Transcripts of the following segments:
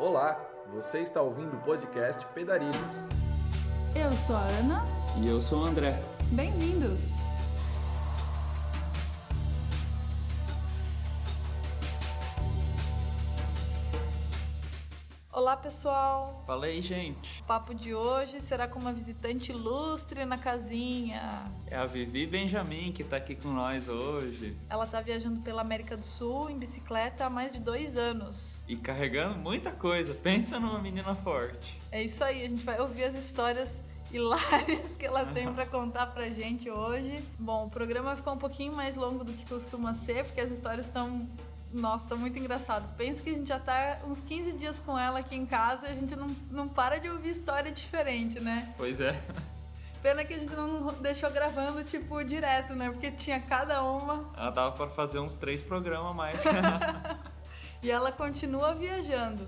Olá, você está ouvindo o podcast Pedarilhos. Eu sou a Ana. E eu sou o André. Bem-vindos! Pessoal! Fala aí, gente. O papo de hoje será com uma visitante ilustre na casinha. É a Vivi Benjamin que tá aqui com nós hoje. Ela tá viajando pela América do Sul em bicicleta há mais de dois anos. E carregando muita coisa. Pensa numa menina forte. É isso aí, a gente vai ouvir as histórias hilárias que ela tem para contar pra gente hoje. Bom, o programa ficou um pouquinho mais longo do que costuma ser, porque as histórias estão nossa, estão muito engraçadas. Penso que a gente já tá uns 15 dias com ela aqui em casa e a gente não, não para de ouvir história diferente, né? Pois é. Pena que a gente não deixou gravando, tipo, direto, né? Porque tinha cada uma. Ela dava pra fazer uns três programas a mais. e ela continua viajando.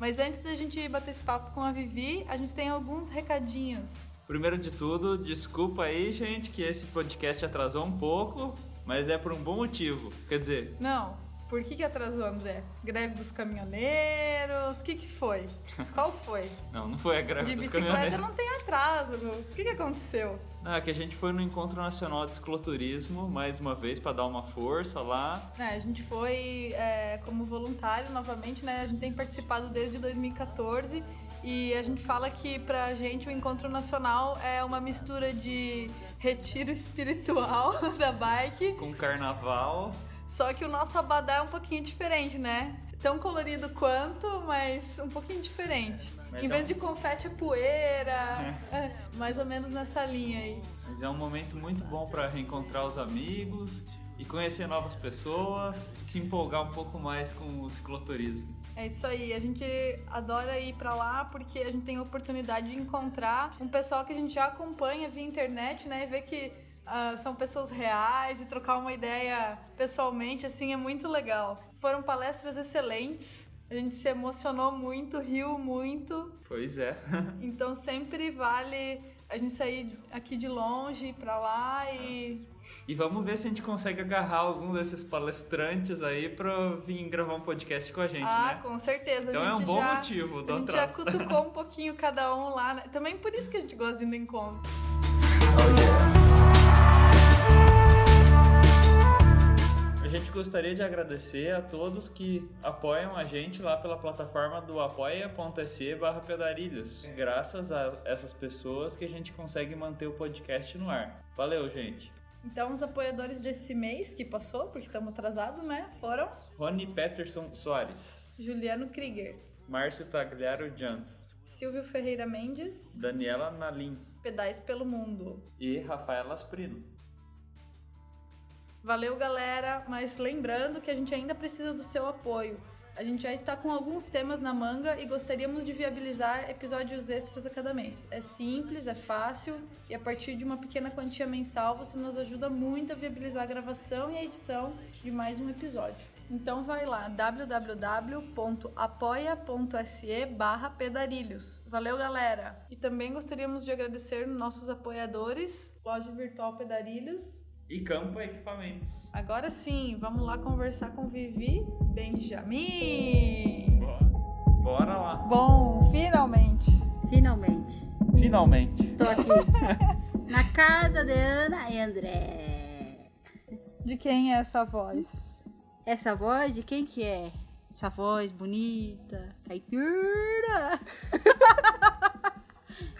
Mas antes da gente bater esse papo com a Vivi, a gente tem alguns recadinhos. Primeiro de tudo, desculpa aí, gente, que esse podcast atrasou um pouco, mas é por um bom motivo. Quer dizer, Não, por que, que atrasou, André? Greve dos caminhoneiros? O que, que foi? Qual foi? não, não foi a greve De dos bicicleta caminhoneiros. não tem atraso, meu. O que, que aconteceu? Não, é que a gente foi no Encontro Nacional de Cicloturismo, mais uma vez, pra dar uma força lá. É, a gente foi é, como voluntário novamente, né? A gente tem participado desde 2014 e a gente fala que pra gente o Encontro Nacional é uma mistura de retiro espiritual da bike, Com carnaval. Só que o nosso abadá é um pouquinho diferente, né? Tão colorido quanto, mas um pouquinho diferente. Mas em é vez um- de confete é poeira, é, mais ou menos nessa linha aí. Mas é um momento muito bom para reencontrar os amigos e conhecer novas pessoas, se empolgar um pouco mais com o cicloturismo. É isso aí, a gente adora ir pra lá porque a gente tem a oportunidade de encontrar um pessoal que a gente já acompanha via internet, né? E ver que ah, são pessoas reais e trocar uma ideia pessoalmente, assim, é muito legal. Foram palestras excelentes, a gente se emocionou muito, riu muito, Pois é. então sempre vale a gente sair aqui de longe, pra lá e E vamos ver se a gente consegue agarrar algum desses palestrantes aí pra vir gravar um podcast com a gente, Ah, né? com certeza. Então é um bom já, motivo A gente já atraso. cutucou um pouquinho cada um lá. Né? Também por isso que a gente gosta de ir no encontro. Gente gostaria de agradecer a todos que apoiam a gente lá pela plataforma do apoia.se barra pedarilhos. Graças a essas pessoas que a gente consegue manter o podcast no ar. Valeu, gente! Então, os apoiadores desse mês que passou, porque estamos atrasados, né? Foram Rony Peterson Soares, Juliano Krieger, Márcio Tagliaro Jans, Silvio Ferreira Mendes, Daniela Nalim Pedais pelo Mundo. e Rafaela Asprino. Valeu, galera! Mas lembrando que a gente ainda precisa do seu apoio. A gente já está com alguns temas na manga e gostaríamos de viabilizar episódios extras a cada mês. É simples, é fácil e a partir de uma pequena quantia mensal você nos ajuda muito a viabilizar a gravação e a edição de mais um episódio. Então vai lá, www.apoia.se barra pedarilhos. Valeu, galera! E também gostaríamos de agradecer nossos apoiadores, Loja Virtual Pedarilhos, E Campa Equipamentos. Agora sim, vamos lá conversar com Vivi Benjamin. Bora, Bora lá! Bom, finalmente. Finalmente. Finalmente! Tô aqui. na casa de Ana e André. De quem é essa voz? Essa voz de quem que é? Essa voz bonita, caipira.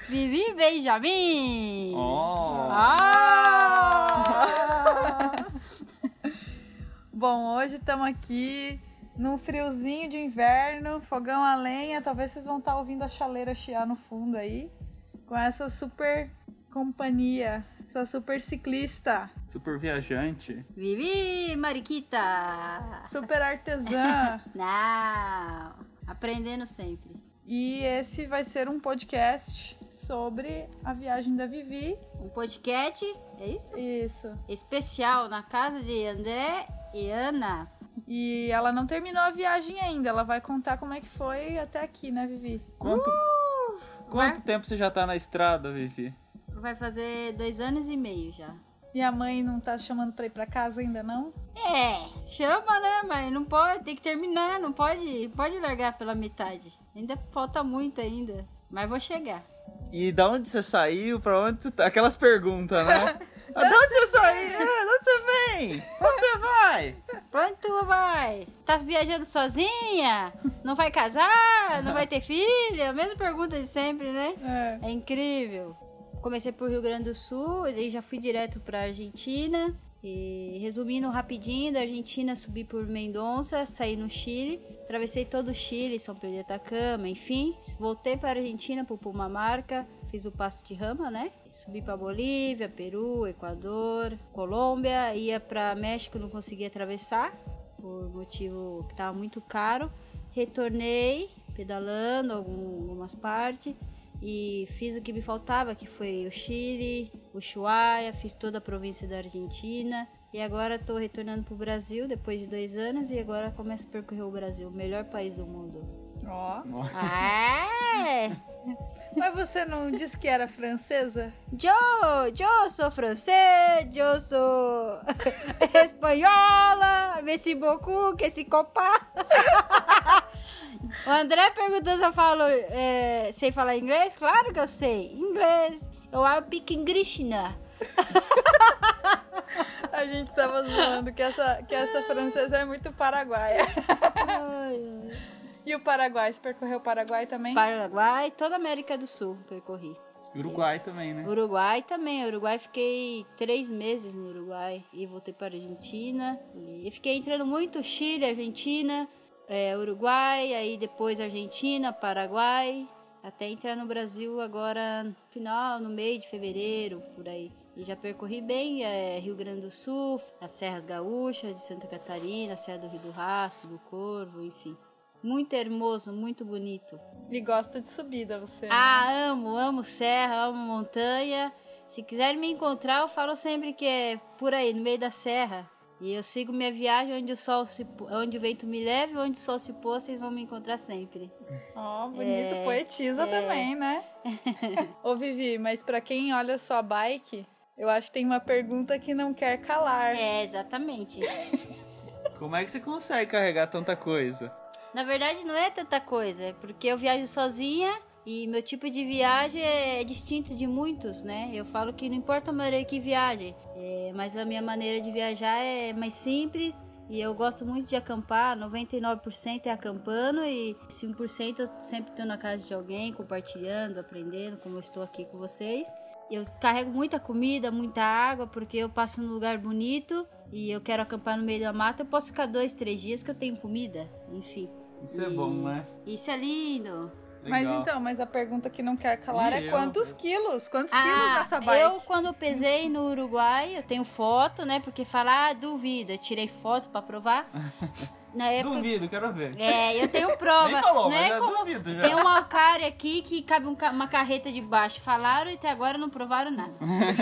Vivi Benjamin. Oh! Ah! Bom, hoje estamos aqui num friozinho de inverno, fogão a lenha. Talvez vocês vão estar ouvindo a chaleira chiar no fundo aí. Com essa super companhia, essa super ciclista, Super viajante. Vivi Mariquita. super artesã. Não. Aprendendo sempre. E esse vai ser um podcast sobre a viagem da Vivi. Um podcast, é isso? Isso. Especial na casa de André e Ana. E ela não terminou a viagem ainda. Ela vai contar como é que foi até aqui, né, Vivi? Quanto, quanto vai- tempo você já tá na estrada, Vivi? Vai fazer dois anos e meio já. E a mãe não tá chamando pra ir pra casa ainda, não? É, chama, né? Mas não pode, tem que terminar, não pode, pode largar pela metade. Ainda falta muito ainda, mas vou chegar. E da onde você saiu? Pra onde você tá? Aquelas perguntas, né? Ah, de onde você saiu? É, de onde você vem? Onde você vai? Pra onde tu vai? Tá viajando sozinha? Não vai casar? Não vai ter filha? A mesma pergunta de sempre, né? É. É incrível. Comecei por Rio Grande do Sul, e já fui direto pra Argentina. E, resumindo rapidinho, da Argentina subi por Mendonça, saí no Chile, atravessei todo o Chile, São Pedro de Atacama, enfim. Voltei para a Argentina, por Pumamarca, fiz o passo de rama, né? Subi para Bolívia, Peru, Equador, Colômbia, ia para México, não consegui atravessar, por motivo que estava muito caro. Retornei, pedalando algum- algumas partes e fiz o que me faltava, que foi o Chile, Ushuaia, fiz toda a província da Argentina. E agora estou retornando para o Brasil depois de dois anos e agora começo a percorrer o Brasil, o melhor país do mundo. Ó. Ah, é! Mas você não disse que era francesa? Eu, eu sou francês, eu sou espanhola, merci beaucoup, que se copa. O André perguntou se eu falo, é, sei falar inglês? Claro que eu sei, inglês. Eu hablo English, né? A gente tava zoando que essa, que essa francesa é muito paraguaia. E o Paraguai? Você percorreu o Paraguai também? Paraguai, toda a América do Sul percorri. Uruguai também, né? Uruguai também. Uruguai fiquei três meses no Uruguai e voltei para a Argentina. E fiquei entrando muito Chile, Argentina, é, Uruguai, aí depois Argentina, Paraguai, até entrar no Brasil agora no final, no meio de fevereiro, por aí. E já percorri bem é, Rio Grande do Sul, as Serras Gaúchas de Santa Catarina, a Serra do Rio do Rastro, do Corvo, enfim. Muito hermoso, muito bonito. E gosta de subida, você. né? Ah, amo, amo serra, amo montanha. Se quiserem me encontrar, eu falo sempre que é por aí, no meio da serra. E eu sigo minha viagem onde o sol se, onde o vento me leve, onde o sol se pôr, vocês vão me encontrar sempre. Ó, bonito, É, poetiza é. também, né? Ô, Vivi, mas pra quem olha sua bike, eu acho que tem uma pergunta que não quer calar. É, exatamente. Como é que você consegue carregar tanta coisa? Na verdade, não é tanta coisa, é porque eu viajo sozinha e meu tipo de viagem é distinto de muitos, né? Eu falo que não importa a maneira que viaje, é, mas a minha maneira de viajar é mais simples e eu gosto muito de acampar. 99% é acampando e 5% eu sempre estou na casa de alguém, compartilhando, aprendendo, como eu estou aqui com vocês. Eu carrego muita comida, muita água, porque eu passo num lugar bonito e eu quero acampar no meio da mata. Eu posso ficar dois, três dias que eu tenho comida, enfim. Isso é E- bom, né? Isso é lindo. Mas então, mas a pergunta que não quer calar E é eu? quantos quilos? Quantos quilos nessa bike? Ah, eu quando eu pesei no Uruguai, eu tenho foto, né? Porque falar, ah, duvida, eu tirei foto pra provar. Na época. Duvido, quero ver. É, eu tenho prova. Nem falou, não mas é como duvido já. tem um alcare aqui que cabe um ca- uma carreta de baixo. Falaram e até agora não provaram nada.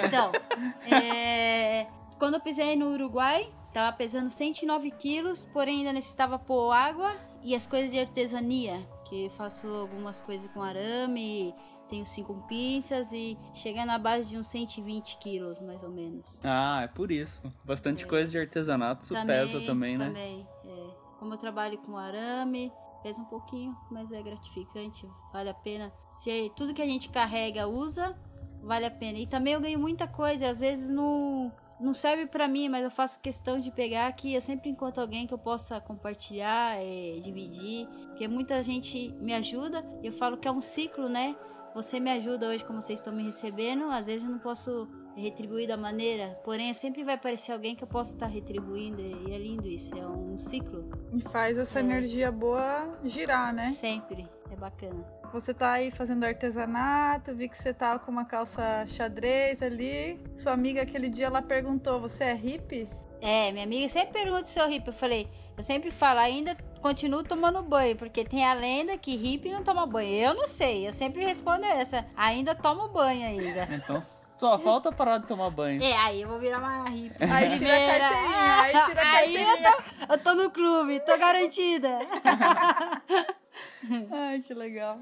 Então, é, quando eu pisei no Uruguai, tava pesando 109 quilos, porém ainda necessitava pôr água e as coisas de artesania, que faço algumas coisas com arame, tenho cinco pinças e chega na base de uns 120 quilos, mais ou menos. Ah, é por isso. Bastante coisa de artesanato, isso pesa também, né? Também, é. Como eu trabalho com arame, pesa um pouquinho, mas é gratificante, vale a pena. Se é- tudo que a gente carrega, usa, vale a pena. E também eu ganho muita coisa, às vezes não, não serve pra mim, mas eu faço questão de pegar que eu sempre encontro alguém que eu possa compartilhar, é, dividir, porque muita gente me ajuda, e eu falo que é um ciclo, né? Você me ajuda hoje como vocês estão me recebendo, às vezes eu não posso retribuir da maneira, porém sempre vai aparecer alguém que eu posso estar retribuindo e é lindo isso, é um ciclo, E faz essa É. energia boa girar, né? sempre, é bacana. Você tá aí fazendo artesanato, vi que você tá com uma calça xadrez ali. Sua amiga aquele dia ela perguntou: "Você é hippie?" É, minha amiga sempre pergunta se eu hippie, eu falei, eu sempre falo, ainda continuo tomando banho, porque tem a lenda que hippie não toma banho, eu não sei, eu sempre respondo essa, ainda tomo banho ainda. Então só falta parar de tomar banho. É, aí eu vou virar uma hippie. Aí tira a carteirinha, aí tira a Aí eu carteirinha. tô, eu tô no clube, tô garantida. Ai, que legal.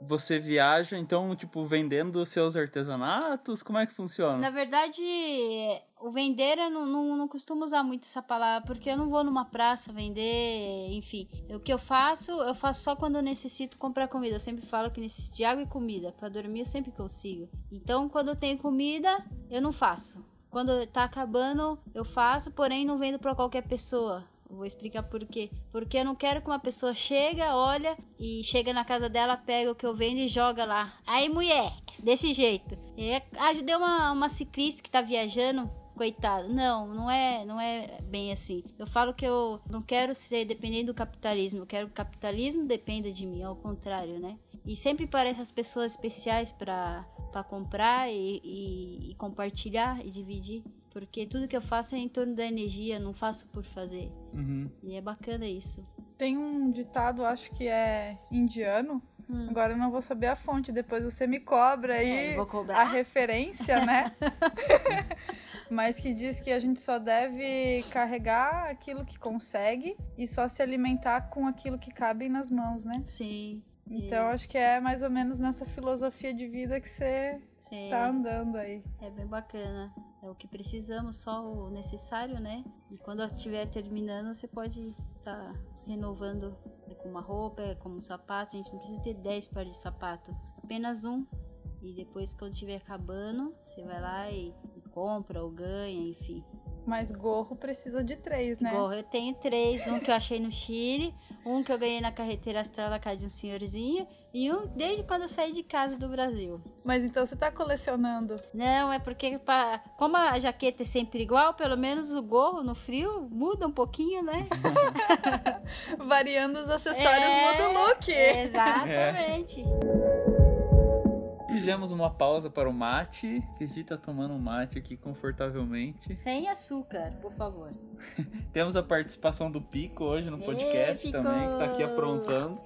Você viaja, então, tipo, vendendo seus artesanatos? Como é que funciona? Na verdade, o vender eu não, não, não costumo usar muito essa palavra, porque eu não vou numa praça vender, enfim. O que eu faço, eu faço só quando eu necessito comprar comida. Eu sempre falo que necessito de água e comida. Para dormir eu sempre consigo. Então, quando eu tenho comida, eu não faço. Quando tá acabando, eu faço, porém não vendo para qualquer pessoa. Vou explicar por quê. Porque eu não quero que uma pessoa chega, olha e chega na casa dela, pega o que eu vendo e joga lá. Aí, mulher, desse jeito. É, ajudei uma, uma ciclista que tá viajando coitado. Não, não é, não é bem assim. Eu falo que eu não quero ser dependente do capitalismo, eu quero que o capitalismo dependa de mim, ao contrário, né? E sempre parece as pessoas especiais para comprar e, e, e compartilhar e dividir. Porque tudo que eu faço é em torno da energia, não faço por fazer. Uhum. E é bacana isso. Tem um ditado, acho que é indiano. Hum. Agora eu não vou saber a fonte, depois você me cobra É, aí cobrar. a referência, né? Mas que diz que a gente só deve carregar aquilo que consegue e só se alimentar com aquilo que cabe nas mãos, né? Sim. Então acho que é mais ou menos nessa filosofia de vida que você Sim. tá andando aí. É bem bacana. É o que precisamos, só o necessário, né? E quando estiver terminando, você pode estar renovando com uma roupa, com um sapato. A gente não precisa ter 10 pares de sapato, apenas um. E depois, quando estiver acabando, você vai lá e compra ou ganha, enfim. Mas gorro precisa de três, né? Gorro, eu tenho três: um que eu achei no Chile, um que eu ganhei na carreteira astral da casa de um senhorzinho, e um desde quando eu saí de casa do Brasil. Mas então você tá colecionando. Não, é porque pra- como a jaqueta é sempre igual, pelo menos o gorro no frio muda um pouquinho, né? Variando os acessórios É, muda o look. Exatamente. Fizemos uma pausa para o mate. Fifi tá tomando um mate aqui confortavelmente. Sem açúcar, por favor. Temos a participação do Pico hoje no podcast Pico! também, que tá aqui aprontando.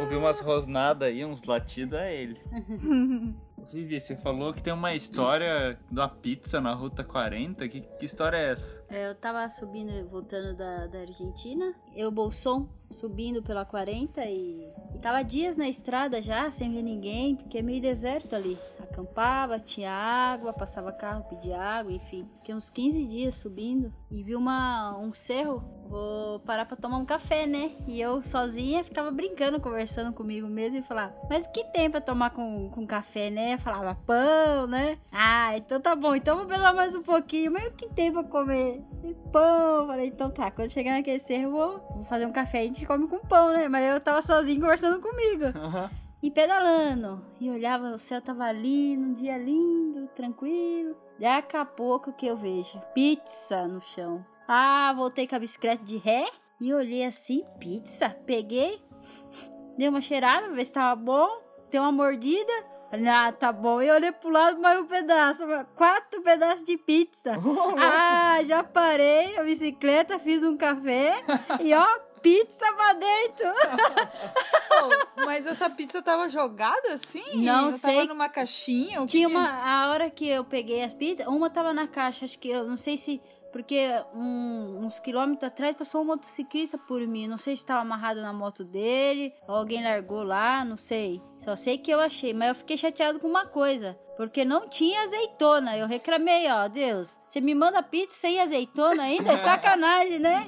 Ouvi umas rosnadas aí, uns latidos, é ele. Vivi, você falou que tem uma história de uma pizza na Ruta 40. Que, que história é essa? É, Eu tava subindo e voltando da, da Argentina. Eu, Bolson, subindo pela 40 e, e tava dias na estrada já, sem ver ninguém, porque é meio deserto ali. Acampava, tinha água, passava carro, pedia água, enfim. Fiquei uns 15 dias subindo e vi uma, um cerro. Vou parar pra tomar um café, né? E eu sozinha ficava brincando, conversando comigo mesmo e falava, mas o que tem pra tomar com, com café, né? Eu falava, pão, né? Ah, então tá bom, então vou pegar mais um pouquinho. Mas o que tem pra comer? E pão. Falei, então tá, quando chegar naquele cerro, vou, vou fazer um café e a gente come com pão, né? Mas eu tava sozinho conversando comigo. E pedalando. E olhava, o céu tava lindo, um dia lindo, tranquilo. Daqui a pouco que eu vejo pizza no chão. Ah, voltei com a bicicleta de ré e olhei assim, pizza. Peguei, dei uma cheirada pra ver se tava bom. Dei uma mordida. Falei, ah, tá bom. E olhei pro lado mais um pedaço. Quatro pedaços de pizza. ah, já parei a bicicleta, fiz um café e ó, pizza pra dentro. Pô, mas essa pizza tava jogada assim? Não sei. Tava numa caixinha? Tinha que- uma. A hora que eu peguei as pizzas, uma tava na caixa, acho que eu não sei se. Porque um- uns quilômetros atrás passou um motociclista por mim. Não sei se estava amarrado na moto dele, ou alguém largou lá, não sei. Só sei que eu achei, mas eu fiquei chateado com uma coisa. Porque não tinha azeitona. Eu reclamei, ó, Deus, você me manda pizza sem azeitona ainda? É sacanagem, né?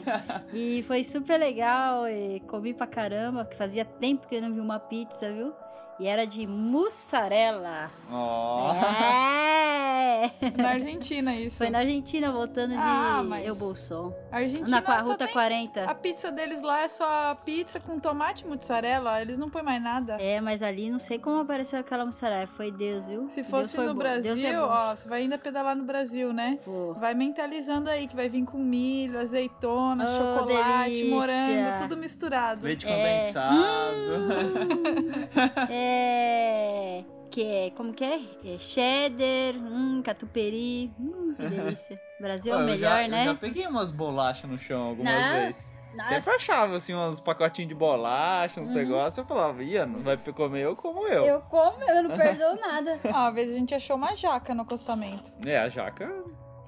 E foi super legal. E comi pra caramba, que fazia tempo que eu não vi uma pizza, viu? E era de mussarela. Ó. É! Na Argentina isso. Foi na Argentina, voltando de Ah, mas- Eu Bolson. A Argentina Na Ruta tem- 40. A pizza deles lá é só pizza com tomate e mussarela. Eles não põem mais nada. É, mas ali não sei como apareceu aquela mussarela. Foi Deus, viu? Se fosse no bom. Brasil, é ó, você vai ainda pedalar no Brasil, né? Pô. Vai mentalizando aí que vai vir com milho, azeitona, Oh, chocolate, delícia. morango, tudo misturado. Leite É. condensado. É. Que é. Como que é? é cheddar, hum, catupiry. Hum, que delícia. Brasil é o eu melhor, já, né? Eu já peguei umas bolachas no chão algumas Não. vezes. Nossa. Sempre achava, assim, uns pacotinhos de bolacha, uns negócios. Eu falava, ia, não vai comer eu como eu. Eu como, eu não perdoo nada. Ó, Uma vez a gente achou uma jaca no acostamento. É, a jaca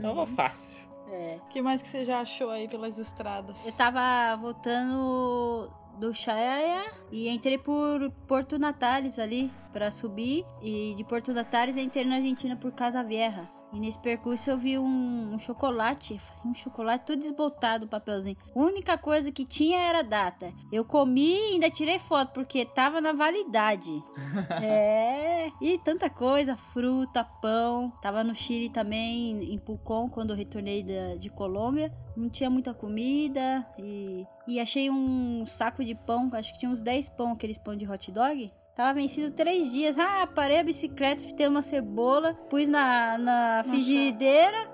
tava Uhum. fácil. É. O que mais que você já achou aí pelas estradas? Eu tava voltando do Chaia e entrei por Porto Natales ali pra subir e de Porto Natales entrei na Argentina por Casa Vieja. E nesse percurso eu vi um, um chocolate, um chocolate todo desbotado, o papelzinho. A única coisa que tinha era data. Eu comi e ainda tirei foto, porque tava na validade. é, e tanta coisa, fruta, pão. Tava no Chile também, em Pucón, quando eu retornei da, de Colômbia. Não tinha muita comida e, e achei um saco de pão, acho que tinha uns 10 pão, aqueles pão de hot dog. Tava vencido três dias. Ah, parei a bicicleta, fitei uma cebola, pus na, na frigideira.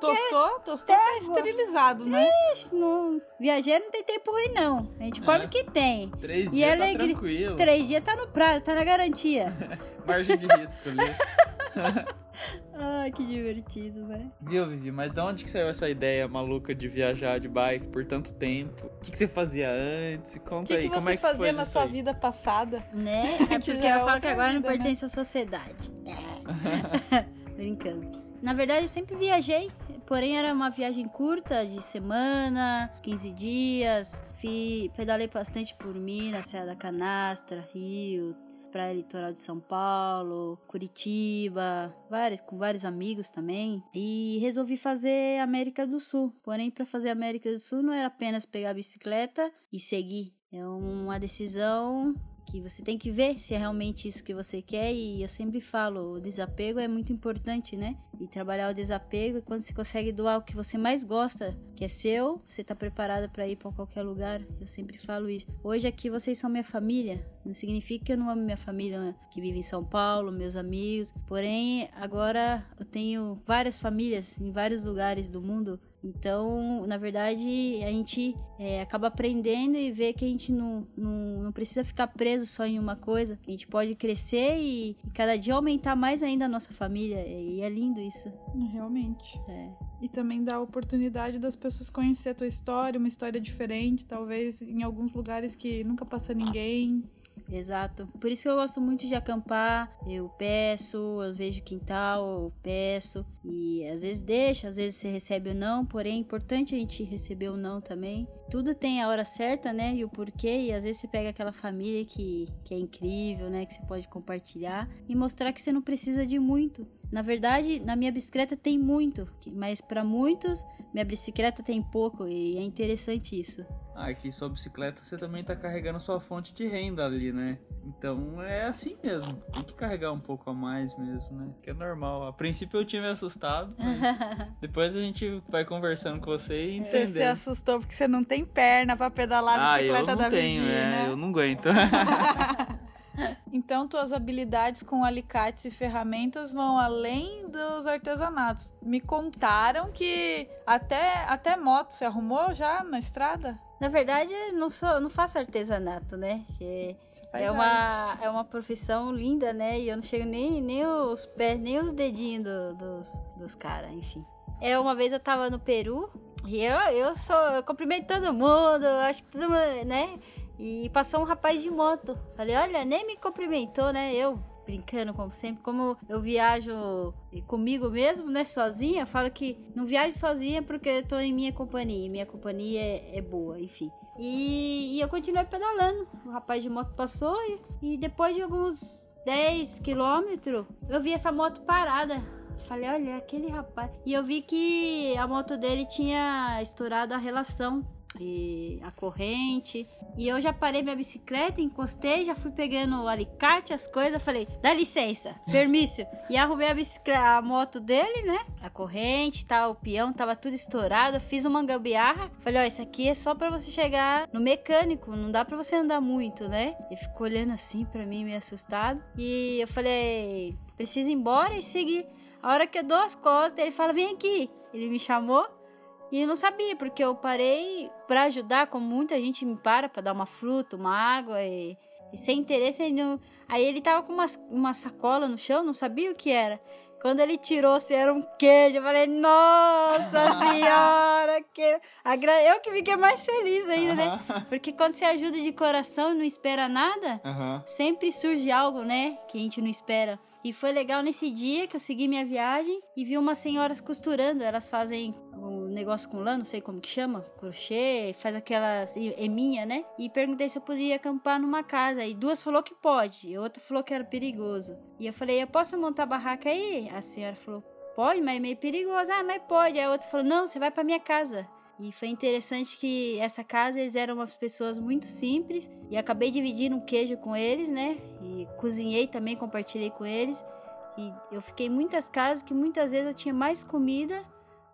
Tostou? Tostou tá Pego. esterilizado, né? Ixi, não... Viajeiro não tem tempo ruim, não. A gente come o que tem. Três E dias tá alegria- tranquilo. Três dias tá no prazo, tá na garantia. Margem de risco ali. Ai, que divertido, né? Viu, Vivi? Mas de onde que saiu essa ideia maluca de viajar de bike por tanto tempo? O que, que você fazia antes? O Conta que, aí, que como você é que foi fazia na sua aí? vida passada? Né? É Que porque é eu falo que agora não vida, né? pertence à sociedade. É. Brincando. Na verdade, eu sempre viajei, porém era uma viagem curta, de semana, 15 dias. Fui, pedalei bastante por Minas, Serra da Canastra, Rio, Praia Litoral de São Paulo, Curitiba, vários, com vários amigos também. E resolvi fazer América do Sul. Porém, para fazer América do Sul não era apenas pegar a bicicleta e seguir. É uma decisão que você tem que ver se é realmente isso que você quer e eu sempre falo, o desapego é muito importante, né? E trabalhar o desapego, quando você consegue doar o que você mais gosta, que é seu, você tá preparada para ir para qualquer lugar. Eu sempre falo isso. Hoje aqui vocês são minha família, não significa que eu não amo minha família né, que vive em São Paulo, meus amigos. Porém, agora eu tenho várias famílias em vários lugares do mundo então, na verdade, a gente é, acaba aprendendo e vê que a gente não, não, não precisa ficar preso só em uma coisa. A gente pode crescer e, e cada dia aumentar mais ainda a nossa família. E é lindo isso. Realmente. É. E também dá a oportunidade das pessoas conhecer a tua história, uma história diferente, talvez em alguns lugares que nunca passa ninguém. Exato. Por isso que eu gosto muito de acampar. Eu peço, eu vejo quintal, eu peço. E às vezes deixa, às vezes você recebe ou não. Porém, é importante a gente receber ou não também. Tudo tem a hora certa, né? E o porquê. E às vezes você pega aquela família que, que é incrível, né? Que você pode compartilhar. E mostrar que você não precisa de muito. Na verdade, na minha bicicleta tem muito, mas para muitos, minha bicicleta tem pouco e é interessante isso. Ah, aqui sua bicicleta você também tá carregando sua fonte de renda ali, né? Então é assim mesmo. Tem que carregar um pouco a mais mesmo, né? Que é normal. A princípio eu tinha me assustado, mas depois a gente vai conversando com você e Você se entendendo. assustou porque você não tem perna pra pedalar a ah, eu bicicleta não da tenho, Vivi, é, né? eu não aguento. Então, tuas habilidades com alicates e ferramentas vão além dos artesanatos. Me contaram que até, até moto você arrumou já na estrada? Na verdade, eu não sou, não faço artesanato, né? Que é arte. uma, é uma profissão linda, né? E eu não chego nem, nem os pés, nem os dedinhos do- dos, dos caras, enfim. É, uma vez eu tava no Peru e eu, eu sou, eu cumprimento todo mundo, acho que todo mundo, né? E passou um rapaz de moto. Falei, olha, nem me cumprimentou, né? Eu brincando como sempre, como eu viajo comigo mesmo, né, sozinha, falo que não viajo sozinha porque eu tô em minha companhia, minha companhia é, é boa, enfim. E, e eu continuei pedalando. O rapaz de moto passou e, e depois de alguns 10 quilômetros, eu vi essa moto parada. Falei, olha, aquele rapaz. E eu vi que a moto dele tinha estourado a relação e a corrente. E eu já parei minha bicicleta, encostei, já fui pegando o alicate, as coisas. Falei, dá licença, permisso. e arrumei a bicicleta, a moto dele, né? A corrente, tá, o peão, tava tudo estourado. Fiz uma gambiarra. Falei, ó, isso aqui é só pra você chegar no mecânico, não dá pra você andar muito, né? Ele ficou olhando assim pra mim, meio assustado. E eu falei, preciso ir embora e seguir. A hora que eu dou as costas, ele fala, vem aqui. Ele me chamou. E eu não sabia, porque eu parei pra ajudar, como muita gente me para pra dar uma fruta, uma água e, e sem interesse ele não... Aí ele tava com uma, uma sacola no chão, não sabia o que era. Quando ele tirou, se era um queijo, eu falei, nossa senhora, que... eu que fiquei mais feliz ainda, né? Porque quando você ajuda de coração e não espera nada, Aham. sempre surge algo, né, que a gente não espera. E foi legal nesse dia que eu segui minha viagem e vi umas senhoras costurando. Elas fazem um negócio com lã, não sei como que chama, crochê, faz aquelas eminha, né? E perguntei se eu podia acampar numa casa. E duas falou que pode, e outra falou que era perigoso. E eu falei, eu posso montar barraca aí? A senhora falou, pode, mas é meio perigoso. Ah, mas pode. Aí a outra falou, não, você vai pra minha casa. E foi interessante que essa casa eles eram umas pessoas muito simples e acabei dividindo um queijo com eles, né? E cozinhei também, compartilhei com eles. E eu fiquei em muitas casas que muitas vezes eu tinha mais comida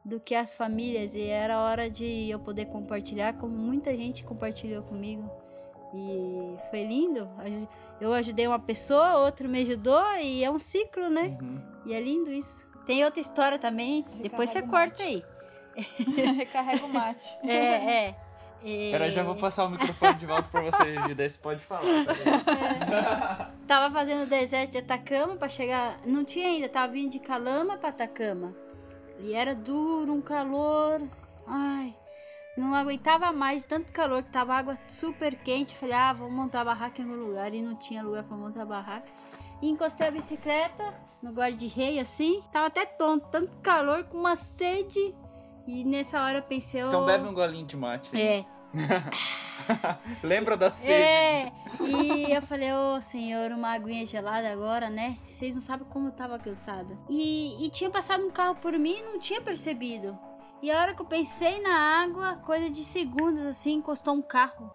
do que as famílias e era hora de eu poder compartilhar, como muita gente compartilhou comigo. E foi lindo. Eu ajudei uma pessoa, outro me ajudou e é um ciclo, né? Uhum. E é lindo isso. Tem outra história também, depois você corta aí. Recarrega o mate. É, é. é. Pera, já vou passar o microfone de volta pra você, Gi, daí você pode falar. tá bom? Tava fazendo o deserto de Atacama pra chegar. Não tinha ainda, tava vindo de Calama pra Atacama. E era duro, um calor. Ai, não aguentava mais tanto calor que tava água super quente. Falei, ah, vamos montar a barraca em algum lugar. E não tinha lugar pra montar a barraca. E encostei a bicicleta no guarda-rei assim. Tava até tonto, tanto calor, com uma sede. E nessa hora eu pensei, Então "Ô, bebe um golinho de mate. É, Lembra da sede? É, e eu falei, ô senhor, uma aguinha gelada agora, né? Vocês não sabem como eu tava cansada. E, e tinha passado um carro por mim e não tinha percebido. E a hora que eu pensei na água, coisa de segundos assim, encostou um carro.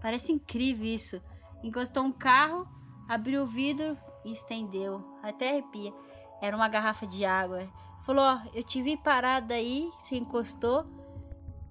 Parece incrível isso. Encostou um carro, abriu o vidro e estendeu. Até arrepia. Era uma garrafa de água. Falou, ó, eu te vi parada aí, se encostou.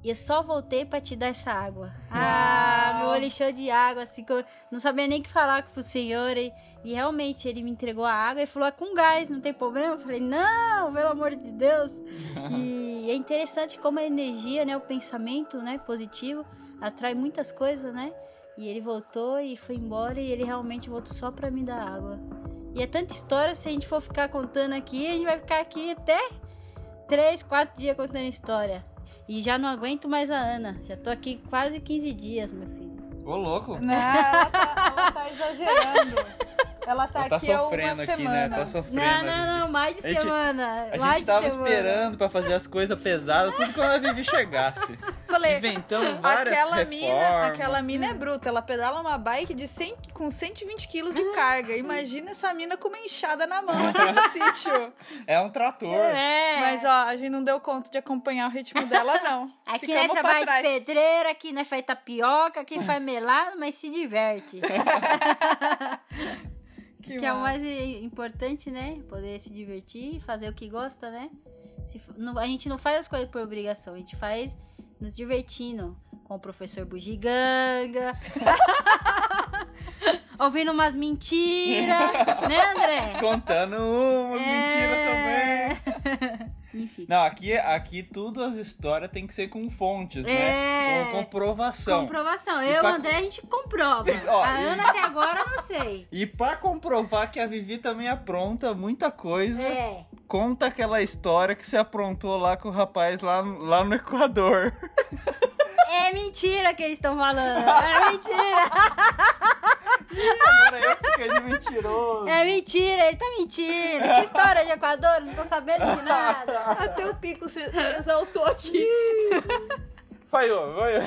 E eu só voltei pra te dar essa água. Ah, Uau. meu olho encheu de água, assim, que eu não sabia nem o que falar pro senhor. E, e realmente ele me entregou a água e falou: é com gás, não tem problema? Eu falei: não, pelo amor de Deus. e é interessante como a energia, né, o pensamento, né, positivo, atrai muitas coisas, né? E ele voltou e foi embora e ele realmente voltou só pra me dar água. E é tanta história, se a gente for ficar contando aqui, a gente vai ficar aqui até três, quatro dias contando história. E já não aguento mais a Ana. Já tô aqui quase 15 dias, meu filho. Ô, louco. Não, ela tá, ela tá exagerando. Ela tá Ela tá aqui há uma sofrendo aqui, semana. né? Tá sofrendo. Não, não, não, mais de A gente- semana. A mais gente tava semana. esperando pra fazer as coisas pesadas, tudo quando a Vivi chegasse. Falei, Inventando várias aquela reformas. mina, aquela mina é bruta. Ela pedala uma bike de 100, com 120 quilos de carga. Imagina essa mina com uma enxada na mão aqui no sítio. É um trator. É. Mas, ó, a gente não deu conta de acompanhar o ritmo dela, não. Aqui Ficamos nós pra trabalha de trás. pedreira, aqui nós faz tapioca, aqui faz melado, mas se diverte. Que, que é o mais importante, né? Poder se divertir, fazer o que gosta, né? Se não- a gente não faz as coisas por obrigação, a gente faz nos divertindo. Com o professor Bugiganga. Ouvindo umas mentiras, né, André? Contando umas mentiras também. Enfim. Não, aqui, aqui tudo as histórias tem que ser com fontes, É. né? Com comprovação. Comprovação. E Eu e pra- André, a gente comprova. Ó, a e- Ana até agora eu não sei. E pra comprovar que a Vivi também apronta muita coisa, É. conta aquela história que você aprontou lá com o rapaz lá, lá no Equador. É mentira que eles estão falando. É mentira. Agora eu fiquei de mentiroso. É mentira, ele tá mentindo. Que história de Equador? Não tô sabendo de nada. Até o pico se exaltou aqui. Falhou, falhou.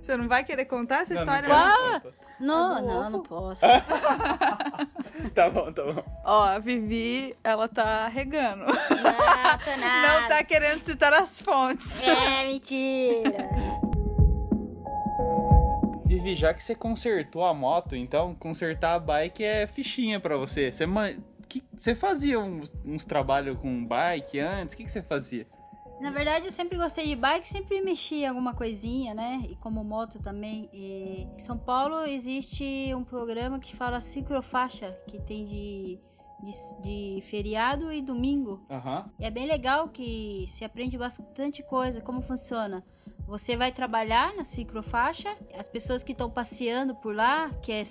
Você não vai querer contar essa Não, não história? quero, não? não conta. Não, não, não posso. Tá bom, tá bom. Ó, a Vivi, ela tá regando. Não, tô nada. Não tá querendo citar as fontes. É mentira. Vivi, já que você consertou a moto, então consertar a bike é fichinha pra você. Você, que... você fazia uns, uns trabalhos com bike antes? O que, que você fazia? Na verdade, eu sempre gostei de bike, sempre mexi em alguma coisinha, né? E como moto também. E em São Paulo existe um programa que fala ciclofaixa, que tem de, de, de feriado e domingo. Aham. E é bem legal que se aprende bastante coisa, como funciona. Você vai trabalhar na ciclofaixa, as pessoas que estão passeando por lá, que é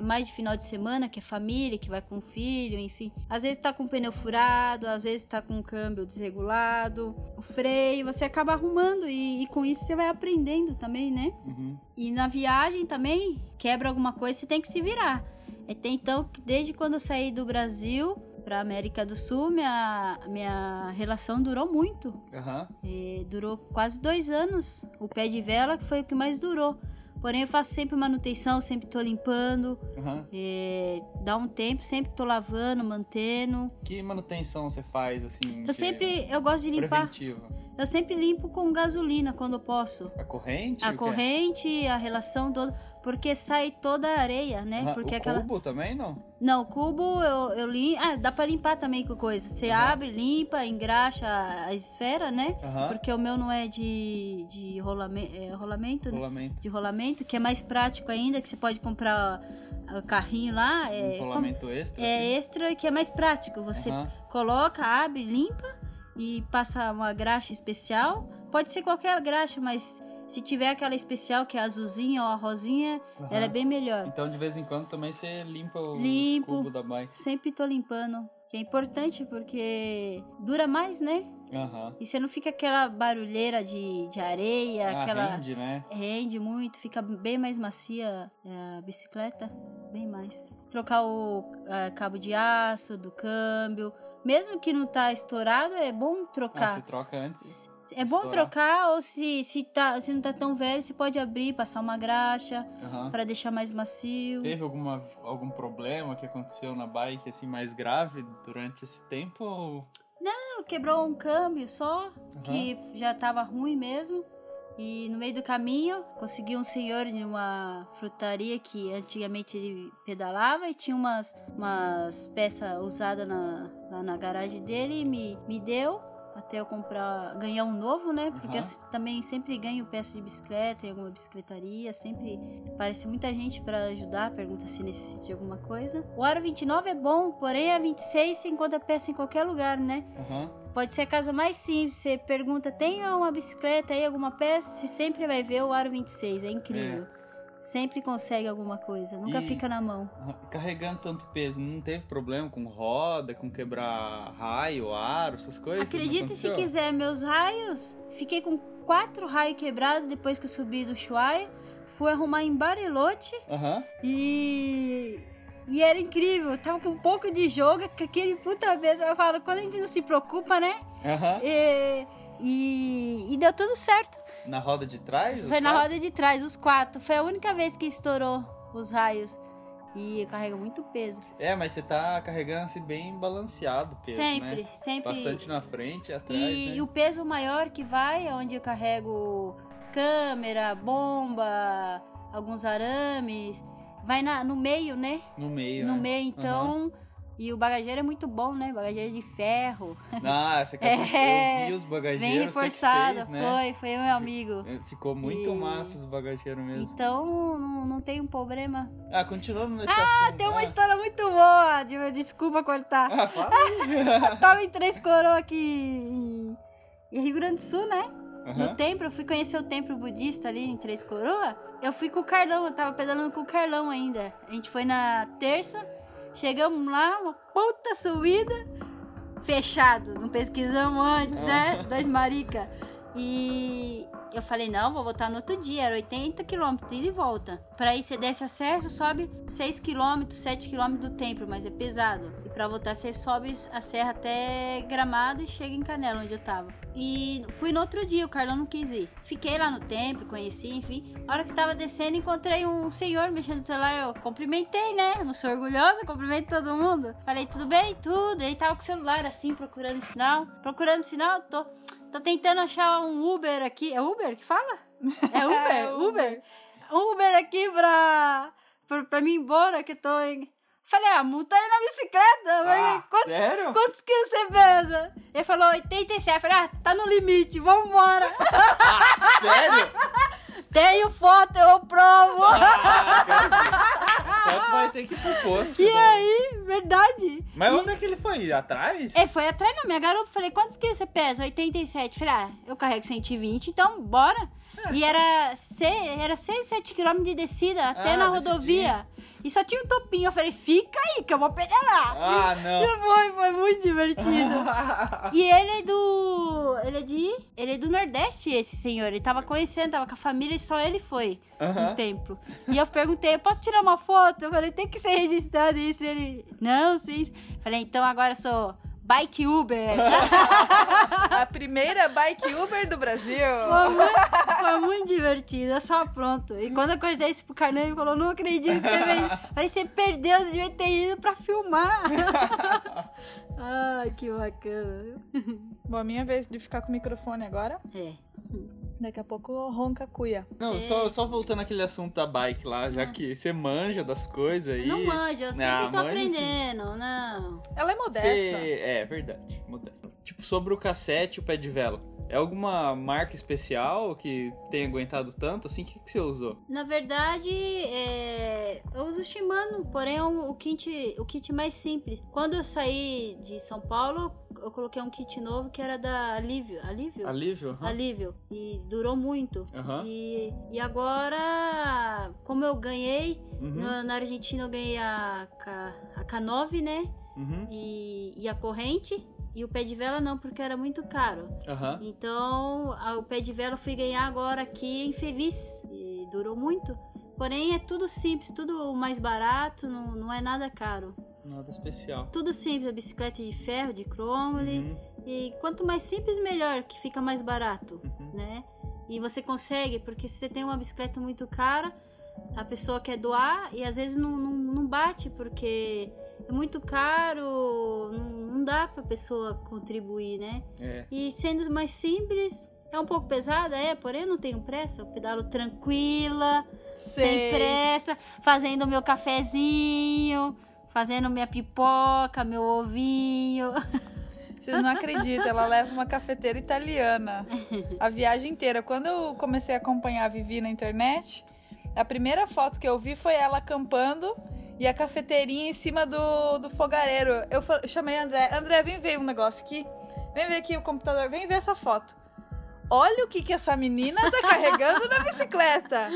mais de final de semana, que é família, que vai com o filho, enfim. Às vezes tá com o pneu furado, às vezes tá com o câmbio desregulado, o freio, você acaba arrumando e, e com isso você vai aprendendo também, né? Uhum. E na viagem também, quebra alguma coisa, você tem que se virar. Até então, desde quando eu saí do Brasil para América do Sul, minha, minha relação durou muito. É, durou quase dois anos. O pé de vela que foi o que mais durou. Porém, eu faço sempre manutenção, sempre tô limpando. É, dá um tempo, sempre tô lavando, mantendo. Que manutenção você faz, assim? Eu sempre, eu gosto de limpar. Preventiva. Eu sempre limpo com gasolina quando eu posso. A corrente? A quê? corrente, a relação toda, porque sai toda a areia, né? Porque o aquela cubo também, não? Não, o cubo eu, eu limpo. Ah, dá pra limpar também com coisa. Você Aham. abre, limpa, engraxa a, esfera, né? Aham. Porque o meu não é de, de rolame, é, rolamento, né? Rolamento. De rolamento, que é mais prático ainda, que você pode comprar o carrinho lá. É, um rolamento extra, é assim? extra que é mais prático. Você Aham. coloca, abre, limpa e passa uma graxa especial. Pode ser qualquer graxa, mas se tiver aquela especial que é azulzinha ou a rosinha, ela é bem melhor. Então, de vez em quando, também você limpa Limpo. cubos da bike. Sempre tô limpando. Que é importante porque dura mais, né? Aham. E você não fica aquela barulheira de, de areia, Ah, aquela. rende, né? Rende muito, fica bem mais macia é, a bicicleta, bem mais. Trocar o é, cabo de aço do câmbio, mesmo que não tá estourado, é bom Ah, trocar. você troca antes. É bom estourar. trocar ou se, se, tá, se não tá tão velho, você pode abrir, passar uma graxa pra deixar mais macio. Teve alguma, algum problema que aconteceu na bike, assim, mais grave durante esse tempo? ou- Quebrou um câmbio só, que já tava ruim mesmo. E no meio do caminho, consegui um senhor de uma frutaria que antigamente ele pedalava e tinha umas, umas peças usadas na, lá na garagem dele e me, me deu até eu comprar, ganhar um novo, né? Porque eu também sempre ganho peça de bicicleta em alguma bicicletaria, sempre aparece muita gente pra ajudar, pergunta se necessita de alguma coisa. O Aro 29 é bom, porém a 26 você encontra peça em qualquer lugar, né? Aham. Pode ser a casa mais simples. Você pergunta, tem uma bicicleta aí, alguma peça? Você sempre vai ver o aro 26. É incrível. Sempre consegue alguma coisa. Nunca E- fica na mão. Carregando tanto peso, não teve problema com roda, com quebrar raio, aro, essas coisas? Acredite se quiser, meus raios. Fiquei com quatro raios quebrados depois que eu subi do Chuaia. Fui arrumar em Barilote e. E era incrível. Tava com um pouco de jogo, com aquele puta mesa. Eu falo, quando a gente não se preocupa, né? E, e, e deu tudo certo. Na roda de trás? Foi na quatro? roda de trás, os quatro. Foi a única vez que estourou os raios. E carrega muito peso. É, mas você tá carregando assim bem balanceado o peso, sempre, né? sempre. Bastante na frente e atrás, E, né? e o peso maior que vai, é onde eu carrego câmera, bomba, alguns arames, vai na, no meio, né? No meio, no né? meio, então. E o bagageiro é muito bom, né? Bagageiro de ferro. Ah, essa aqui É, eu vi os bagageiros, Bem reforçado. fez, né? Foi, foi meu amigo. É, Ficou muito E- massa os bagageiros mesmo. Então não, não tem um problema. Ah, continuando nesse Ah, assunto. tem uma ah. história muito boa. de- Desculpa cortar. Ah, fala. Tava em Três Coroas aqui em, em Rio Grande do Sul, né? No Aham. templo, eu fui conhecer o templo budista ali em Três Coroas. Eu fui com o Carlão, eu tava pedalando com o Carlão ainda. A gente foi na terça, chegamos lá, uma puta subida, fechado. Não pesquisamos antes, né? Dois marica. E eu falei, não, vou voltar no outro dia. Era 80 quilômetros, ida e volta. Pra ir, você desce a serra, você sobe 6 quilômetros, 7 quilômetros do templo, mas é pesado. Pra voltar, você sobe a serra até Gramado e chega em Canela, onde eu tava. E fui no outro dia, o Carlão não quis ir. Fiquei lá no templo, conheci, enfim. A hora que tava descendo, encontrei um senhor mexendo no celular. Eu cumprimentei, né? Eu não sou orgulhosa, cumprimento todo mundo. Falei, tudo bem? Tudo. Ele tava com o celular assim, procurando sinal. Procurando sinal, tô, tô tentando achar um Uber aqui. É Uber que fala? É Uber? É Uber. Uber. Aqui pra, pra, pra mim embora, que eu tô em... Falei, ah, multa aí na bicicleta. Ah, quantos, sério? quantos quilos você pesa? Ele falou 87. Eu falei, ah, tá no limite, vambora. Ah, sério? Tenho foto, eu provo. Foto vai ter que ir pro posto. e né? aí, verdade. Mas onde é que ele foi? Atrás? Ele foi atrás da minha garota. Falei, quantos quilos você pesa? 87. Falei, ah, eu carrego 120, então bora. E era 6, era 6 7 quilômetros de descida até Ah, na rodovia. E só tinha um topinho. Eu falei, fica aí que eu vou pedalar. Ah, E não. foi, foi muito divertido. E ele é do. Ele é de. Ele é do Nordeste, esse senhor. Ele tava conhecendo, tava com a família e só ele foi Aham. no templo. E eu perguntei, posso tirar uma foto? Eu falei, tem que ser registrado isso. Ele, não, sim. Falei, então agora eu sou Bike Uber. A primeira bike Uber do Brasil. Foi muito, foi muito divertido, eu só pronto. E quando eu acordei isso pro Carnê, ele falou, não acredito que você veio. Falei, você perdeu, você devia ter ido pra filmar. Ai, que bacana. Bom, a minha vez de ficar com o microfone agora. É. Daqui a pouco ronca a cuia. Não, só, só voltando aquele assunto da bike lá, já que você manja das coisas aí. Não manja, eu sempre Ah, tô manja sim. aprendendo, não. Ela é modesta. Você- É, verdade, modesta. Tipo, sobre o cassete e o pé de vela. É alguma marca especial que tenha aguentado tanto? Assim, o que, que você usou? Na verdade, é, eu uso Shimano, porém é um- o kit, o kit mais simples. Quando eu saí de São Paulo, eu coloquei um kit novo que era da Alívio. Alívio? Alívio? Aham. Alívio. E durou muito. Aham. E, e agora, como eu ganhei, Uhum. na, na Argentina eu ganhei a, a K9, né? Uhum. E, e a corrente. E o pé de vela não, porque era muito caro. Aham. Então, a- o pé de vela eu fui ganhar agora aqui em Feliz. E durou muito. Porém, é tudo simples, tudo mais barato, não, não é nada caro. Nada especial. Tudo simples, a bicicleta de ferro, de cromley. Uhum. E quanto mais simples, melhor, que fica mais barato, Uhum. né? E você consegue, porque se você tem uma bicicleta muito cara, a pessoa quer doar e às vezes não, não, não bate, porque é muito caro, não, não dá pra pessoa contribuir, né? É. E sendo mais simples, é um pouco pesada, é, porém eu não tenho pressa, eu pedalo tranquila, sem pressa, fazendo meu cafezinho, fazendo minha pipoca, meu ovinho. Vocês não acreditam, ela leva uma cafeteira italiana a viagem inteira. Quando eu comecei a acompanhar a Vivi na internet, a primeira foto que eu vi foi ela acampando e a cafeteirinha em cima do, do fogareiro. Eu chamei André, André, vem ver um negócio aqui. Vem ver aqui o computador, vem ver essa foto. Olha o que, que essa menina tá carregando na bicicleta.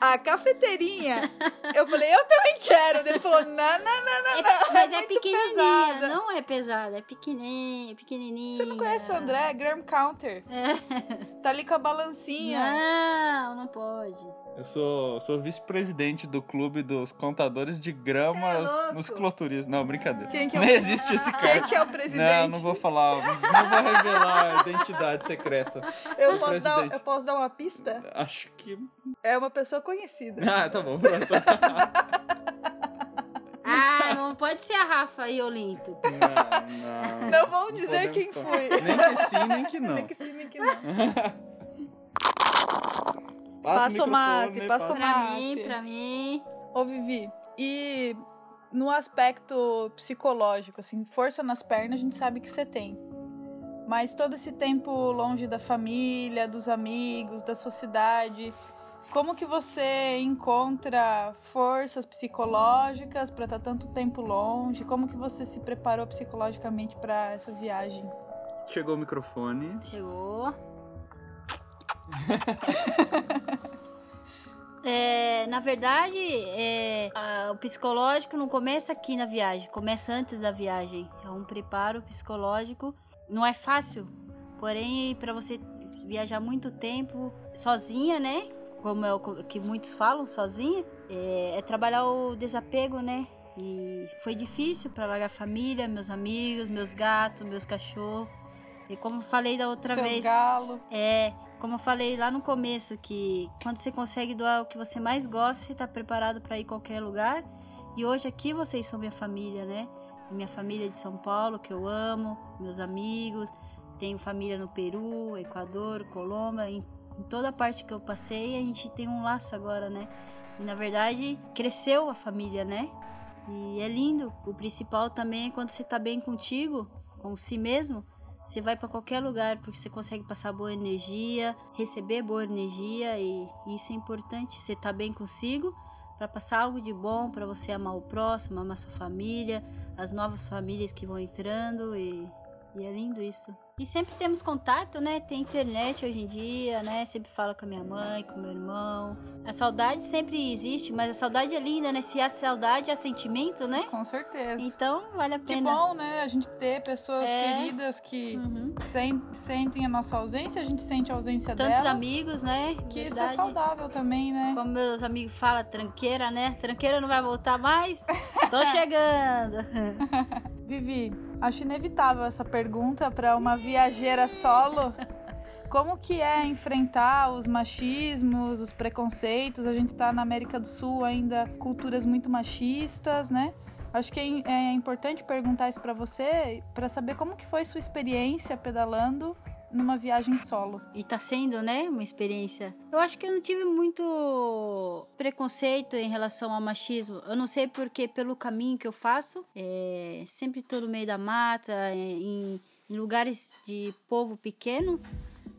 A cafeteirinha. Eu falei, eu também quero. Ele falou, não, não, não, não, É- não. mas é, muito pequenininha, pesada. não é pesada, é pequenininha, pequenininha. Você não conhece o André? Graham Counter. Tá ali com a balancinha. Não, não pode. Eu sou, sou vice-presidente do clube dos contadores de é gramas louco. nos cloturismo. Não, brincadeira. Quem que é o- Nem existe esse Quem cara. que é o Não, presidente? não vou falar, não vou revelar a identidade secreta. eu, posso dar, eu posso dar uma pista? Acho que. É uma pessoa conhecida. Ah, tá bom, pronto. Ah, não pode ser a Rafa e Olinto. Não, não. Não vão dizer quem falar. foi. Nem que sim, nem que não. Nem que sim, nem que não. Passa o mate, passa o Pra mate. mim, pra mim. Ô, Vivi, e no aspecto psicológico, assim, força nas pernas, a gente sabe que você tem. Mas todo esse tempo longe da família, dos amigos, da sociedade, como que você encontra forças psicológicas para estar tanto tempo longe? Como que você se preparou psicologicamente para essa viagem? Chegou o microfone. Chegou. É, na verdade, é, a- o psicológico não começa aqui na viagem, começa antes da viagem. É um preparo psicológico. Não é fácil, porém, para você viajar muito tempo sozinha, né? Como é o que muitos falam, sozinha, é, é trabalhar o desapego, né? E foi difícil para largar a família, meus amigos, meus gatos, meus cachorros. E como falei da outra Seus vez, galo. é, como eu falei lá no começo, que quando você consegue doar o que você mais gosta, você tá preparado para ir qualquer lugar. E hoje aqui vocês são minha família, né? Minha família de São Paulo, que eu amo, meus amigos. Tenho família no Peru, Equador, Colômbia, em, em toda parte que eu passei, a gente tem um laço agora, né? E na verdade, cresceu a família, né? E é lindo. O principal também é quando você tá bem contigo, com si mesmo, você vai para qualquer lugar porque você consegue passar boa energia, receber boa energia e isso é importante. Você tá bem consigo para passar algo de bom, para você amar o próximo, amar sua família, as novas famílias que vão entrando e, e é lindo isso. E sempre temos contato, né? Tem internet hoje em dia, né? Sempre falo com a minha mãe, com meu irmão. A saudade sempre existe, mas a saudade é linda, né? Se há saudade, há sentimento, né? Com certeza. Então vale a Que pena. bom, né? A gente ter pessoas É. queridas que Uhum. sen- sentem a nossa ausência, a gente sente a ausência Tantos delas. amigos, né? Que isso é Verdade. saudável também, né? Como meus amigos falam, tranqueira, né? Tranqueira não vai voltar mais? Tô chegando. Vivi, Acho inevitável essa pergunta para uma viajeira solo. Como que é enfrentar os machismos, os preconceitos? A gente está na América do Sul ainda culturas muito machistas, né? Acho que é, é importante perguntar isso para você, para saber como que foi sua experiência pedalando numa viagem solo. E tá sendo, né, uma experiência. Eu acho que eu não tive muito preconceito em relação ao machismo. Eu não sei porque pelo caminho que eu faço, é, sempre tô no meio da mata, é, em, em lugares de povo pequeno.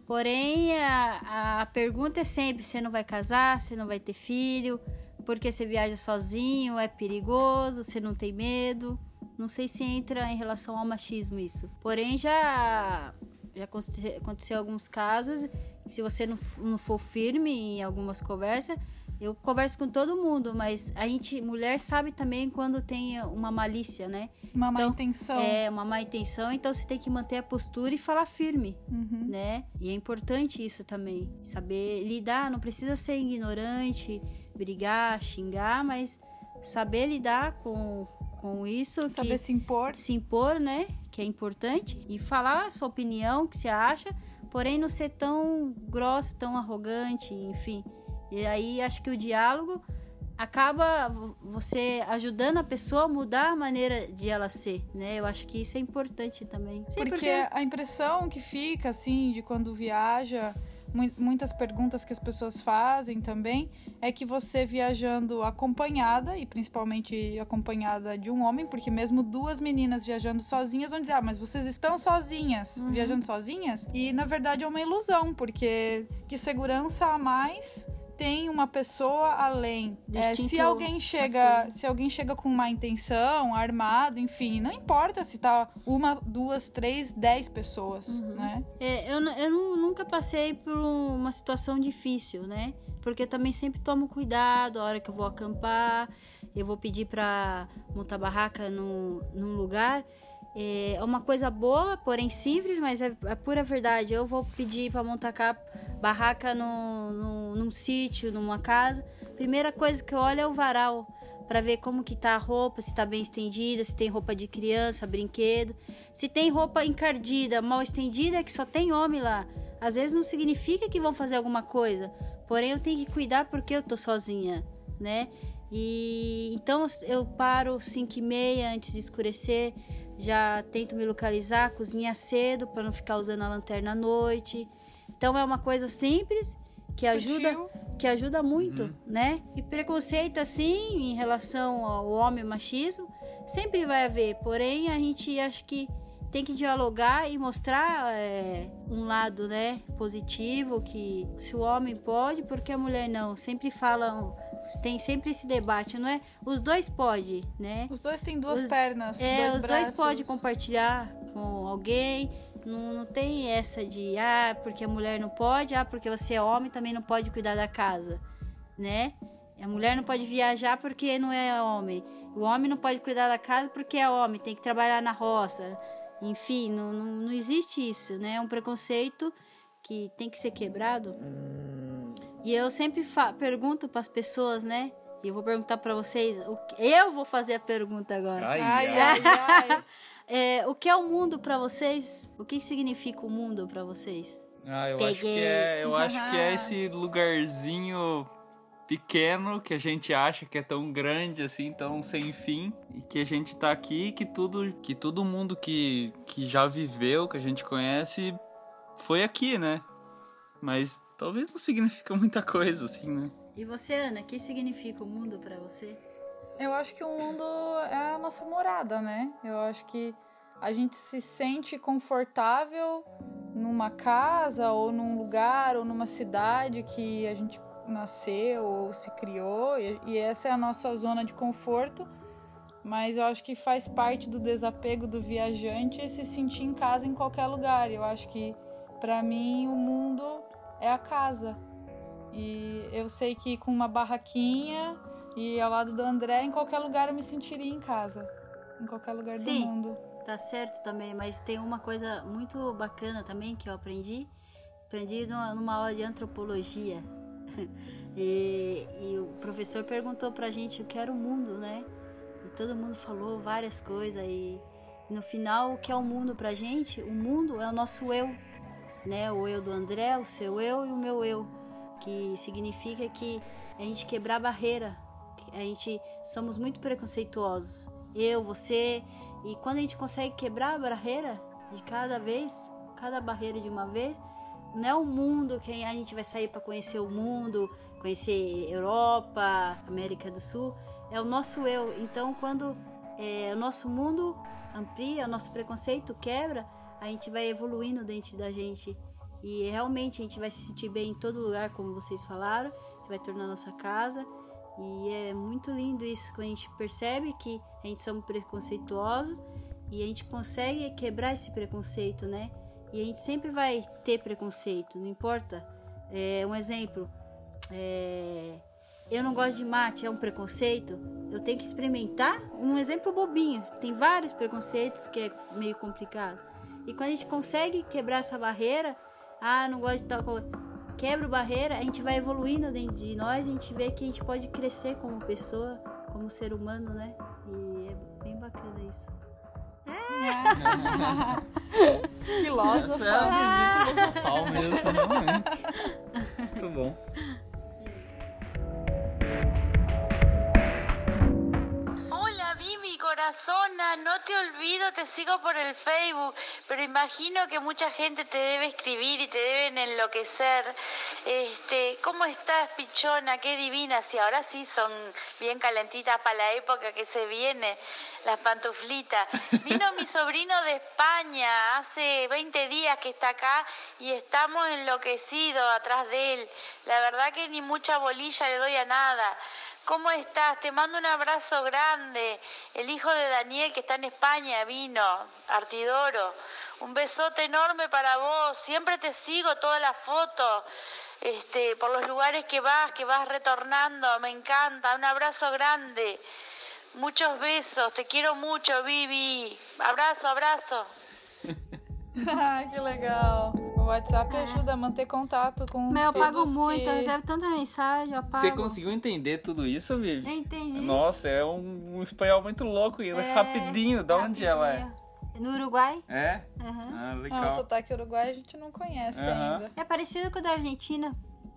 Porém, a, a pergunta é sempre: você não vai casar, você não vai ter filho, porque você viaja sozinho, é perigoso, você não tem medo. Não sei se entra em relação ao machismo isso. Porém, já, já aconteceu alguns casos, se você não, não for firme em algumas conversas, eu converso com todo mundo, mas a gente, mulher, sabe também quando tem uma malícia, né? Uma má então, intenção. É, uma má intenção, então você tem que manter a postura e falar firme, uhum. né? E é importante isso também, saber lidar, não precisa ser ignorante, brigar, xingar, mas saber lidar com, com isso. Saber se impor. Se impor, né? Que é importante. E falar a sua opinião, o que você acha, porém não ser tão grossa, tão arrogante, enfim. E aí acho que o diálogo acaba você ajudando a pessoa a mudar a maneira de ela ser, né? Eu acho que isso é importante também. Sim, porque, porque a impressão que fica assim de quando viaja muitas perguntas que as pessoas fazem também é que você viajando acompanhada e principalmente acompanhada de um homem, porque mesmo duas meninas viajando sozinhas vão dizer: "Ah, mas vocês estão sozinhas, uhum. viajando sozinhas?" E na verdade é uma ilusão, porque que segurança a mais tem uma pessoa além. É, se alguém chega, se alguém chega com má intenção, armado, enfim, não importa se tá uma, duas, três, dez pessoas, uhum. né? É, eu, eu nunca passei por uma situação difícil, né? Porque eu também sempre tomo cuidado a hora que eu vou acampar, eu vou pedir para montar barraca no, num lugar é uma coisa boa, porém simples, mas é a pura verdade. Eu vou pedir para montar barraca no, no, num sítio, numa casa. Primeira coisa que eu olho é o varal para ver como que tá a roupa, se está bem estendida, se tem roupa de criança, brinquedo, se tem roupa encardida, mal estendida, que só tem homem lá. Às vezes não significa que vão fazer alguma coisa, porém eu tenho que cuidar porque eu tô sozinha, né? E então eu paro 5 e meia antes de escurecer, já tento me localizar, cozinhar cedo para não ficar usando a lanterna à noite. Então é uma coisa simples que ajuda que ajuda muito, uhum. né? E preconceito assim em relação ao homem machismo sempre vai haver, porém a gente acho que tem que dialogar e mostrar é, um lado, né, positivo que se o homem pode, porque a mulher não. Sempre falam tem sempre esse debate, não é? Os dois podem, né? Os dois têm duas os, pernas. É, dois os braços. dois podem compartilhar com alguém. Não, não tem essa de, ah, porque a mulher não pode, ah, porque você é homem também não pode cuidar da casa, né? A mulher não pode viajar porque não é homem. O homem não pode cuidar da casa porque é homem, tem que trabalhar na roça. Enfim, não, não, não existe isso, né? É um preconceito que tem que ser quebrado. E eu sempre pergunto para as pessoas, né? E eu vou perguntar para vocês. Eu vou fazer a pergunta agora. Ai, ai, ai. ai. é, o que é o mundo para vocês? O que significa o mundo para vocês? Ah, eu Peguei. acho que é, eu acho que é esse lugarzinho pequeno que a gente acha que é tão grande assim, tão sem fim, e que a gente tá aqui, que tudo, que todo mundo que, que já viveu, que a gente conhece, foi aqui, né? Mas talvez não significa muita coisa, assim, né? E você, Ana, o que significa o mundo para você? Eu acho que o mundo é a nossa morada, né? Eu acho que a gente se sente confortável numa casa ou num lugar ou numa cidade que a gente nasceu ou se criou e, e essa é a nossa zona de conforto. Mas eu acho que faz parte do desapego do viajante se sentir em casa em qualquer lugar. Eu acho que para mim o mundo é a casa. E eu sei que com uma barraquinha e ao lado do André, em qualquer lugar eu me sentiria em casa. Em qualquer lugar Sim, do mundo. Tá certo também, mas tem uma coisa muito bacana também que eu aprendi. Aprendi numa, aula de antropologia. e, e, o professor perguntou pra gente o que era o mundo, né? E todo mundo falou várias coisas e No final, o que é o mundo pra gente? O mundo é o nosso eu, né? O eu do André, o seu eu e o meu eu, que significa que a gente quebrar a barreira. A gente somos muito preconceituosos. Eu, você, e quando a gente consegue quebrar a barreira de cada vez, cada barreira de uma vez, não é o mundo que a gente vai sair para conhecer o mundo, conhecer Europa, América do Sul, é o nosso eu. Então, quando é, o nosso mundo amplia, o nosso preconceito quebra, a gente vai evoluindo dentro da gente. E realmente a gente vai se sentir bem em todo lugar, como vocês falaram, vai tornar nossa casa. E é muito lindo isso, quando a gente percebe que a gente somos preconceituosos e a gente consegue quebrar esse preconceito, né? E a gente sempre vai ter preconceito, não importa. É, um exemplo, é, eu não gosto de mate, é um preconceito. Eu tenho que experimentar. Um exemplo bobinho. Tem vários preconceitos que é meio complicado. E quando a gente consegue quebrar essa barreira, ah, não gosto de tal coisa. Quebra a barreira, a gente vai evoluindo dentro de nós, a gente vê que a gente pode crescer como pessoa, como ser humano, né? E é bem bacana isso. Filósofa. Essa é a filosofal mesmo, realmente. Muito bom. Corazona, no te olvido, te sigo por el Facebook, pero imagino que mucha gente te debe escribir y te deben enloquecer. Este, ¿cómo estás, pichona? Qué divina, si ahora sí son bien calentitas para la época que se viene, las pantuflitas. Vino mi sobrino de España, hace 20 días que está acá y estamos enloquecidos atrás de él. La verdad que ni mucha bolilla le doy a nada. ¿Cómo estás? Te mando un abrazo grande. El hijo de Daniel que está en España vino, Artidoro. Un besote enorme para vos. Siempre te sigo todas las fotos. Este, por los lugares que vas, que vas retornando, me encanta. Un abrazo grande. Muchos besos, te quiero mucho, Vivi. Abraço. Ai, que legal. O WhatsApp ajuda a manter contato com Mas eu todos pago muito, que... eu recebo tanta mensagem, eu apago. Você conseguiu entender tudo isso, Vivi? Eu entendi. Nossa, é um, um espanhol muito louco e É, rapidinho. Da onde ela é? rapidinho. No Uruguai? É? Aham. Ah, Ah, o legal. sotaque uruguai a gente não conhece Aham. ainda. É parecido com o da Argentina.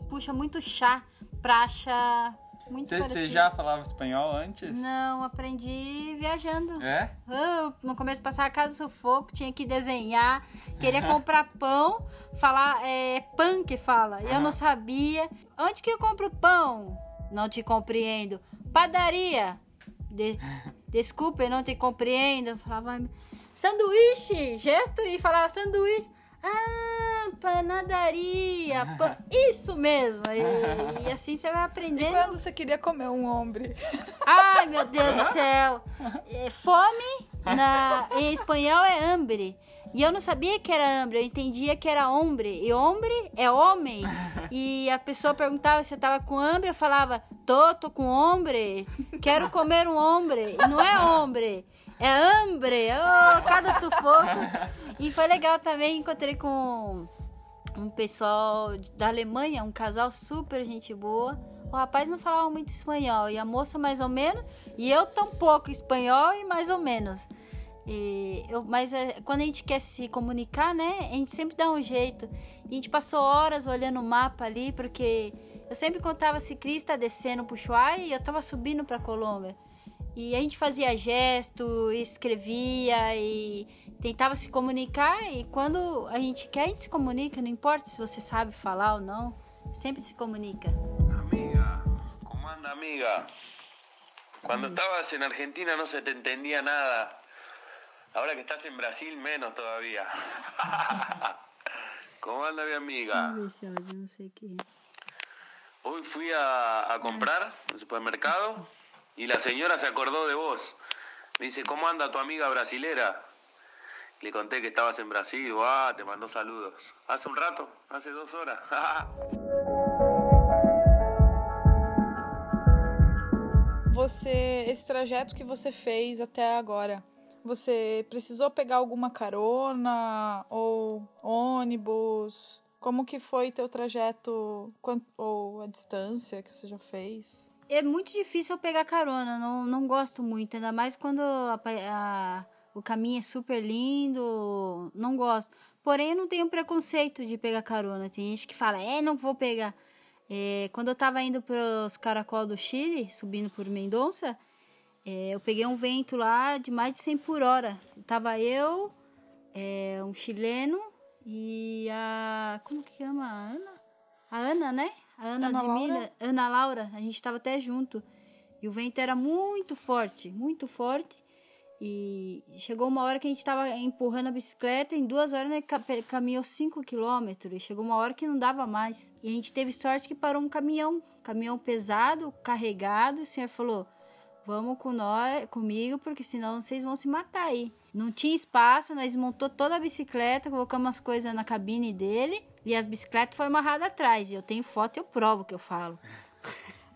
Puxa muito chá, praxa. Muito Você, você já falava espanhol antes? Não, aprendi viajando. É? Eu, no começo passava a casa do sufoco, tinha que desenhar, queria comprar pão, falar é pão que fala. E eu não sabia. Onde que eu compro pão? Não te compreendo. Padaria. De, desculpa, eu não te compreendo. Eu falava "Ai, sanduíche, gesto e falava sanduíche. Ah, panadaria. pan- Isso mesmo. E, e assim você vai E aprendendo. quando você queria comer um hombre? Ai, meu Deus do céu. É, Fome na, em espanhol é hambre. E eu não sabia que era hambre, eu entendia que era hombre. E hombre é homem. E a pessoa perguntava se eu tava com hambre, eu falava, tô, tô com hombre. Quero comer um hombre. E não é hombre, é hambre. Oh, cada sufoco. E foi legal também, encontrei com um pessoal da Alemanha, um casal super gente boa. O rapaz não falava muito espanhol e a moça mais ou menos, e eu tão pouco espanhol e mais ou menos. E eu, mas é, quando a gente quer se comunicar, né, a gente sempre dá um jeito. A gente passou horas olhando o mapa ali, porque eu sempre contava ciclista descendo pro Ushuaia e eu tava subindo pra Colômbia. E a gente fazia gesto, escrevia e tentava se comunicar. E quando a gente quer, a gente se comunica, não importa se você sabe falar ou não, sempre se comunica. Amiga, ¿cómo anda amiga? Cuando estabas en Argentina no se te entendía nada. Ahora que estás en Brasil menos todavía. ¿Cómo anda mi amiga? não. Hoy fui a, a comprar al supermercado y la señora se acordó de vos. Me dice, ¿cómo anda tu amiga brasilera? Le conté que estabas en Brasil, ah, te mandó saludos. Hace un rato, hace dos horas. Você, esse trajeto que você fez até agora, você precisou pegar alguma carona ou ônibus? Como que foi teu trajeto ou a distância que você já fez? É muito difícil eu pegar carona, não, não gosto muito, ainda mais quando a, a o caminho é super lindo, não gosto. Porém, eu não tenho preconceito de pegar carona. Tem gente que fala, é, não vou pegar. É, quando eu tava indo pros caracol do Chile, subindo por Mendonça, é, eu peguei um vento lá de mais de 100 por hora. Tava eu, é, um chileno e a. Como que chama? A Ana? A Ana, né? A Ana, Ana Laura? Ana Laura, a gente tava até junto. E o vento era muito forte, muito forte. E chegou uma hora que a gente tava empurrando a bicicleta, em duas horas né, ca- caminhou 5 quilômetros. E chegou uma hora que não dava mais. E a gente teve sorte que parou um caminhão, caminhão pesado, carregado. E o senhor falou: Vamos com nós, comigo, porque senão vocês vão se matar aí. Não tinha espaço, nós desmontou toda a bicicleta, colocamos as coisas na cabine dele e as bicicletas foram amarradas atrás. E eu tenho foto e eu provo que eu falo.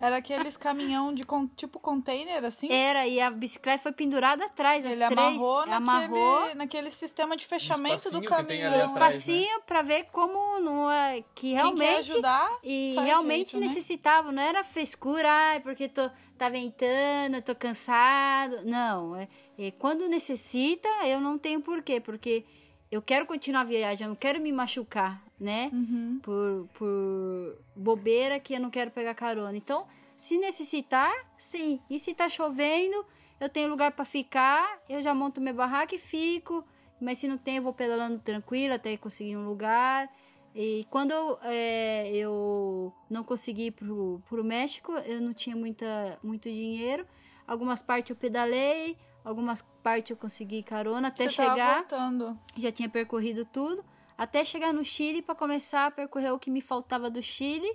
Era aqueles caminhão de con- tipo container, assim? Era, e a bicicleta foi pendurada atrás, as Ele três. amarrou, naquele, amarrou naquele sistema de fechamento do caminhão. ali um espacinho pra ver como não é. Que Quem quer realmente. ajudar, E realmente jeito, né? necessitava, não era frescura, ai, porque tô, tá ventando, tô cansado. Não, é, é, quando necessita, eu não tenho porquê, porque eu quero continuar a viagem, eu não quero me machucar, né? Uhum. Por, por bobeira que eu não quero pegar carona. Então, se necessitar, sim. E se tá chovendo, eu tenho lugar para ficar, eu já monto minha barraca e fico. Mas se não tem, eu vou pedalando tranquilo até conseguir um lugar. E quando eu, é, eu não consegui ir pro, pro México, eu não tinha muita, muito dinheiro. Algumas partes eu pedalei, algumas partes eu consegui carona até Você chegar voltando. já tinha percorrido tudo, até chegar no Chile para começar a percorrer o que me faltava do Chile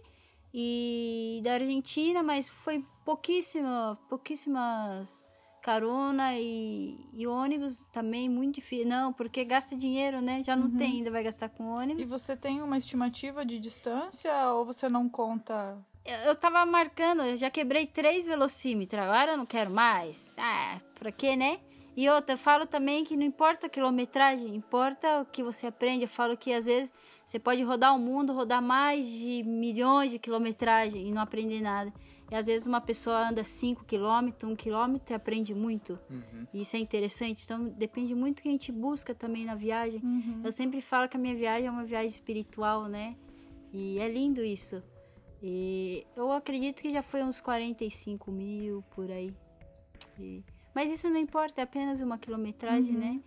e da Argentina, mas foi pouquíssima, pouquíssimas carona e, e ônibus também muito difícil. Não, porque gasta dinheiro, né? Já não tem, ainda vai gastar com Uhum. E ônibus. você tem uma estimativa de distância ou você não conta? Eu, tava marcando, eu já quebrei três velocímetros, agora eu não quero mais. Ah, pra quê, né? E outra, eu falo também que não importa a quilometragem, importa o que você aprende. Eu falo que às vezes você pode rodar o mundo, rodar mais de milhões de quilometragem e não aprender nada. E às vezes uma pessoa anda 5 quilômetros, 1 quilômetro e aprende muito. E isso é interessante. Então depende muito do que a gente busca também na viagem. Eu sempre falo que a minha viagem é uma viagem espiritual, né? E é lindo isso. E eu acredito que já foi uns 45 mil por aí. E- Mas isso não importa, é apenas uma quilometragem, né?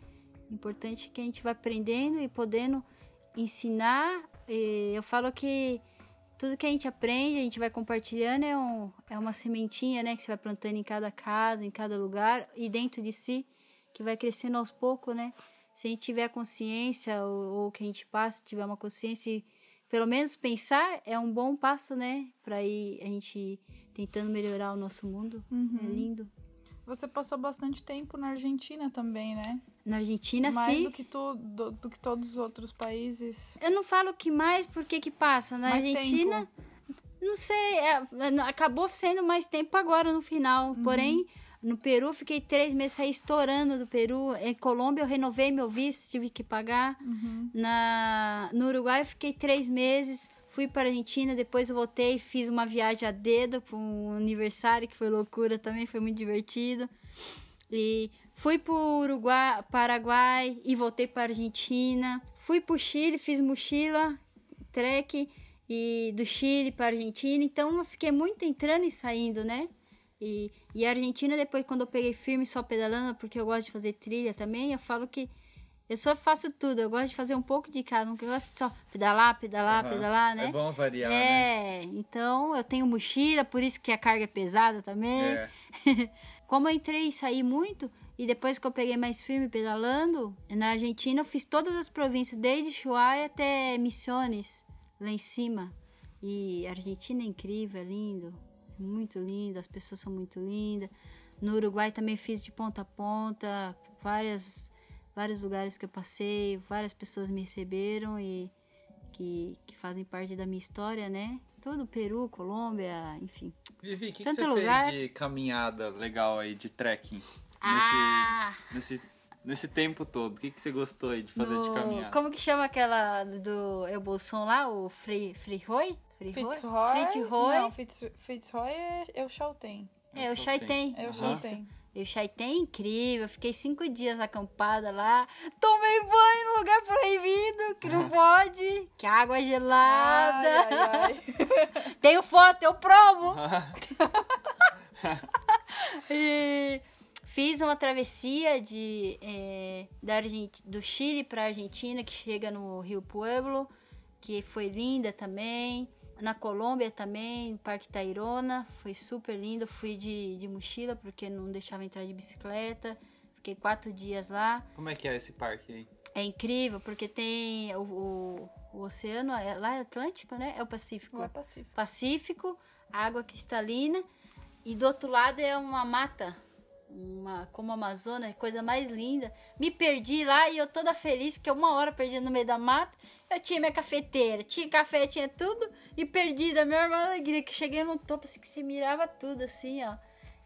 Importante que a gente vai aprendendo e podendo ensinar. E eu falo que tudo que a gente aprende, a gente vai compartilhando, é, um, é uma sementinha, né? Que você vai plantando em cada casa, em cada lugar e dentro de si, que vai crescendo aos poucos, né? Se a gente tiver consciência, ou, ou que a gente passa, tiver uma consciência e pelo menos pensar, é um bom passo, né? Pra ir a gente tentando melhorar o nosso mundo. É lindo. Você passou bastante tempo na Argentina também, né? Na Argentina, Mais sim. do que, tu, do, do que todos os outros países. Eu não falo que mais porque que passa. Na Mais Argentina, não sei, é, acabou sendo mais tempo agora no final. Uhum. Porém, no Peru, fiquei três meses saí estourando do Peru. Em Colômbia, eu renovei meu visto, tive que pagar. Uhum. Na, no Uruguai, fiquei três meses. Fui para a Argentina, depois voltei, fiz uma viagem a dedo para um aniversário, que foi loucura também, foi muito divertido. E fui para o Uruguai, Paraguai e voltei para a Argentina. Fui para o Chile, fiz mochila, trek, e do Chile para a Argentina. Então eu fiquei muito entrando e saindo, né? E, e a Argentina, depois, quando eu peguei firme só pedalando, porque eu gosto de fazer trilha também, eu falo que eu só faço tudo. Eu gosto de fazer um pouco de cada, não gosto só pedalar, pedalar, Aham. pedalar, né? É bom variar, né? É, então eu tenho mochila, por isso que a carga é pesada também. É. Como eu entrei e saí muito, e depois que eu peguei mais firme pedalando, na Argentina eu fiz todas as províncias, desde Chuaia até Misiones, lá em cima. E a Argentina é incrível, é lindo, muito lindo, as pessoas são muito lindas. No Uruguai também fiz de ponta a ponta, várias, vários lugares que eu passei, várias pessoas me receberam e que, que fazem parte da minha história, né? Todo Peru, Colômbia, enfim. Vivi, o que, que você lugar. fez de caminhada legal aí, de trekking? Ah! Nesse, nesse, nesse tempo todo, o que, que você gostou aí de fazer de No- caminhada? Como que chama aquela do El Bolson lá? O Free, Free Roy? Free Fitzroy. Fitzroy? Não, Fitz, Fitzroy é, é o Chalten. É, o Chaitén. É o Isso. Chaitén. E o Chaitén é incrível. Fiquei cinco dias acampada lá. Tomei banho no lugar proibido, que não pode. Que água gelada. Ai, ai, ai. Tenho foto, eu provo. e fiz uma travessia de, é, da Argent- do Chile para Argentina, que chega no Rio Pueblo, que foi linda também. Na Colômbia também, Parque Tayrona, foi super lindo. Fui de, de mochila, porque não deixava entrar de bicicleta. Fiquei quatro dias lá. Como é que é esse parque aí? É incrível, porque tem o, o, o oceano, é, lá é Atlântico, né? É o Pacífico. É pacífico. Pacífico, água cristalina e do outro lado é uma mata, uma como a Amazônia, coisa mais linda. Me perdi lá e eu toda feliz porque uma hora perdi no meio da mata. Eu tinha minha cafeteira, tinha café, tinha tudo e perdi da minha irmã alegria que cheguei no topo assim que você mirava tudo assim, ó.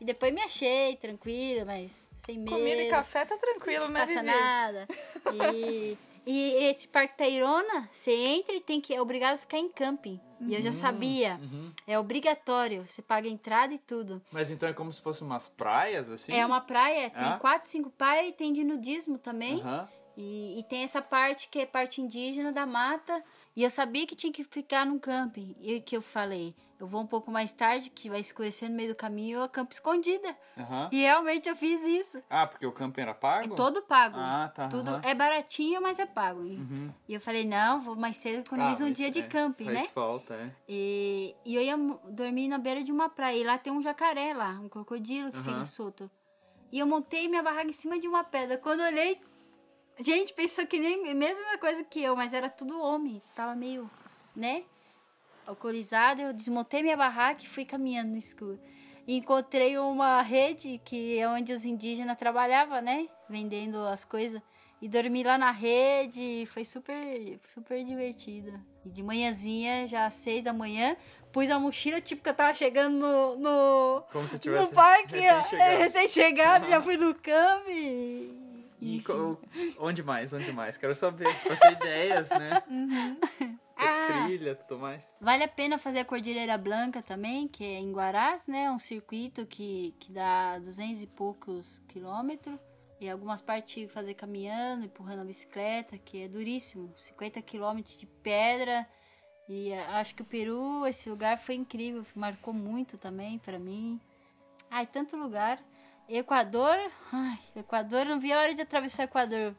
E depois me achei tranquila, mas sem medo Comida e café tá tranquilo, né, passa Vivi? nada. E, e esse Parque Tayrona, você entra e tem que é obrigado a ficar em camping. E eu já sabia. É obrigatório. Você paga a entrada e tudo. Mas então é como se fossem umas praias, assim? É uma praia, tem Ah? quatro, cinco praias e tem de nudismo também. Aham. E, e tem essa parte que é parte indígena da mata. E eu sabia que tinha que ficar num camping. E o que eu falei? Eu vou um pouco mais tarde, que vai escurecer no meio do caminho, eu acampo escondida. Aham. E realmente eu fiz isso. Ah, porque o camping era É pago? todo pago. Ah, tá, Tudo aham. é baratinho, mas é pago. E- Uhum. E eu falei, não, vou mais cedo, economizo Ah, um dia de é, camping, faz né? falta, é. E, e eu ia dormir na beira de uma praia. E lá tem um jacaré lá, um crocodilo que fica solto. E eu montei minha barraca em cima de uma pedra. Quando eu olhei, gente, pensou que nem mesma coisa que eu, mas era tudo homem. Tava meio, né? Alcoolizado. Eu desmontei minha barraca e fui caminhando no escuro. E encontrei uma rede que é onde os indígenas trabalhavam, né? Vendendo as coisas. E dormi lá na rede, foi super, super divertido. E de manhãzinha, já às seis da manhã, pus a mochila, tipo que eu tava chegando no, no, Como se tivesse no parque, recém-chegado. é, recém-chegado, já fui no campo e... E onde mais? Onde mais? Quero saber. Pra ter ideias, né? Ter Ah. trilha, tudo mais. Vale a pena fazer a Cordilheira Blanca também, que é em Guarás, né? Um circuito que, que dá 200 e poucos quilômetros. E algumas partes fazer caminhando, empurrando a bicicleta, que é duríssimo. 50 quilômetros de pedra. E acho que o Peru, esse lugar foi incrível, marcou muito também pra mim. Ai, tanto lugar. Equador, ai, Equador, não vi a hora de atravessar o Equador.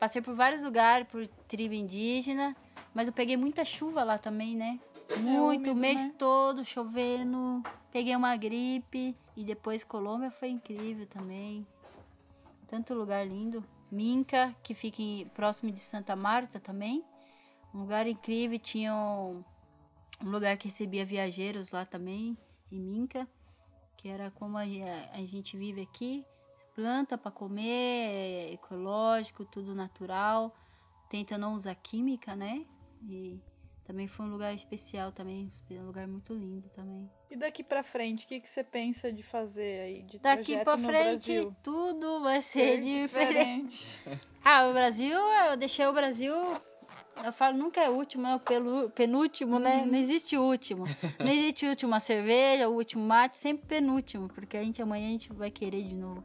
Passei por vários lugares, por tribo indígena, mas eu peguei muita chuva lá também, né? Muito, úmido, o mês né? todo chovendo, peguei uma gripe e depois Colômbia foi incrível também. Tanto lugar lindo. Minca, que fica em- próximo de Santa Marta também. Um lugar incrível, tinha um, um lugar que recebia viajeiros lá também, em Minca, que era como a, a gente vive aqui, planta para comer, é ecológico, tudo natural, tenta não usar química, né? E também foi um lugar especial também, um lugar muito lindo também. E daqui pra frente, o que, que você pensa de fazer aí de Daqui no frente Brasil? tudo vai ser Ser diferente. diferente. Ah, o Brasil, eu deixei o Brasil. Eu falo, nunca é o último, é o pelu- penúltimo, né? Não existe último. Não existe última cerveja, o último mate, sempre penúltimo, porque a gente amanhã a gente vai querer de novo.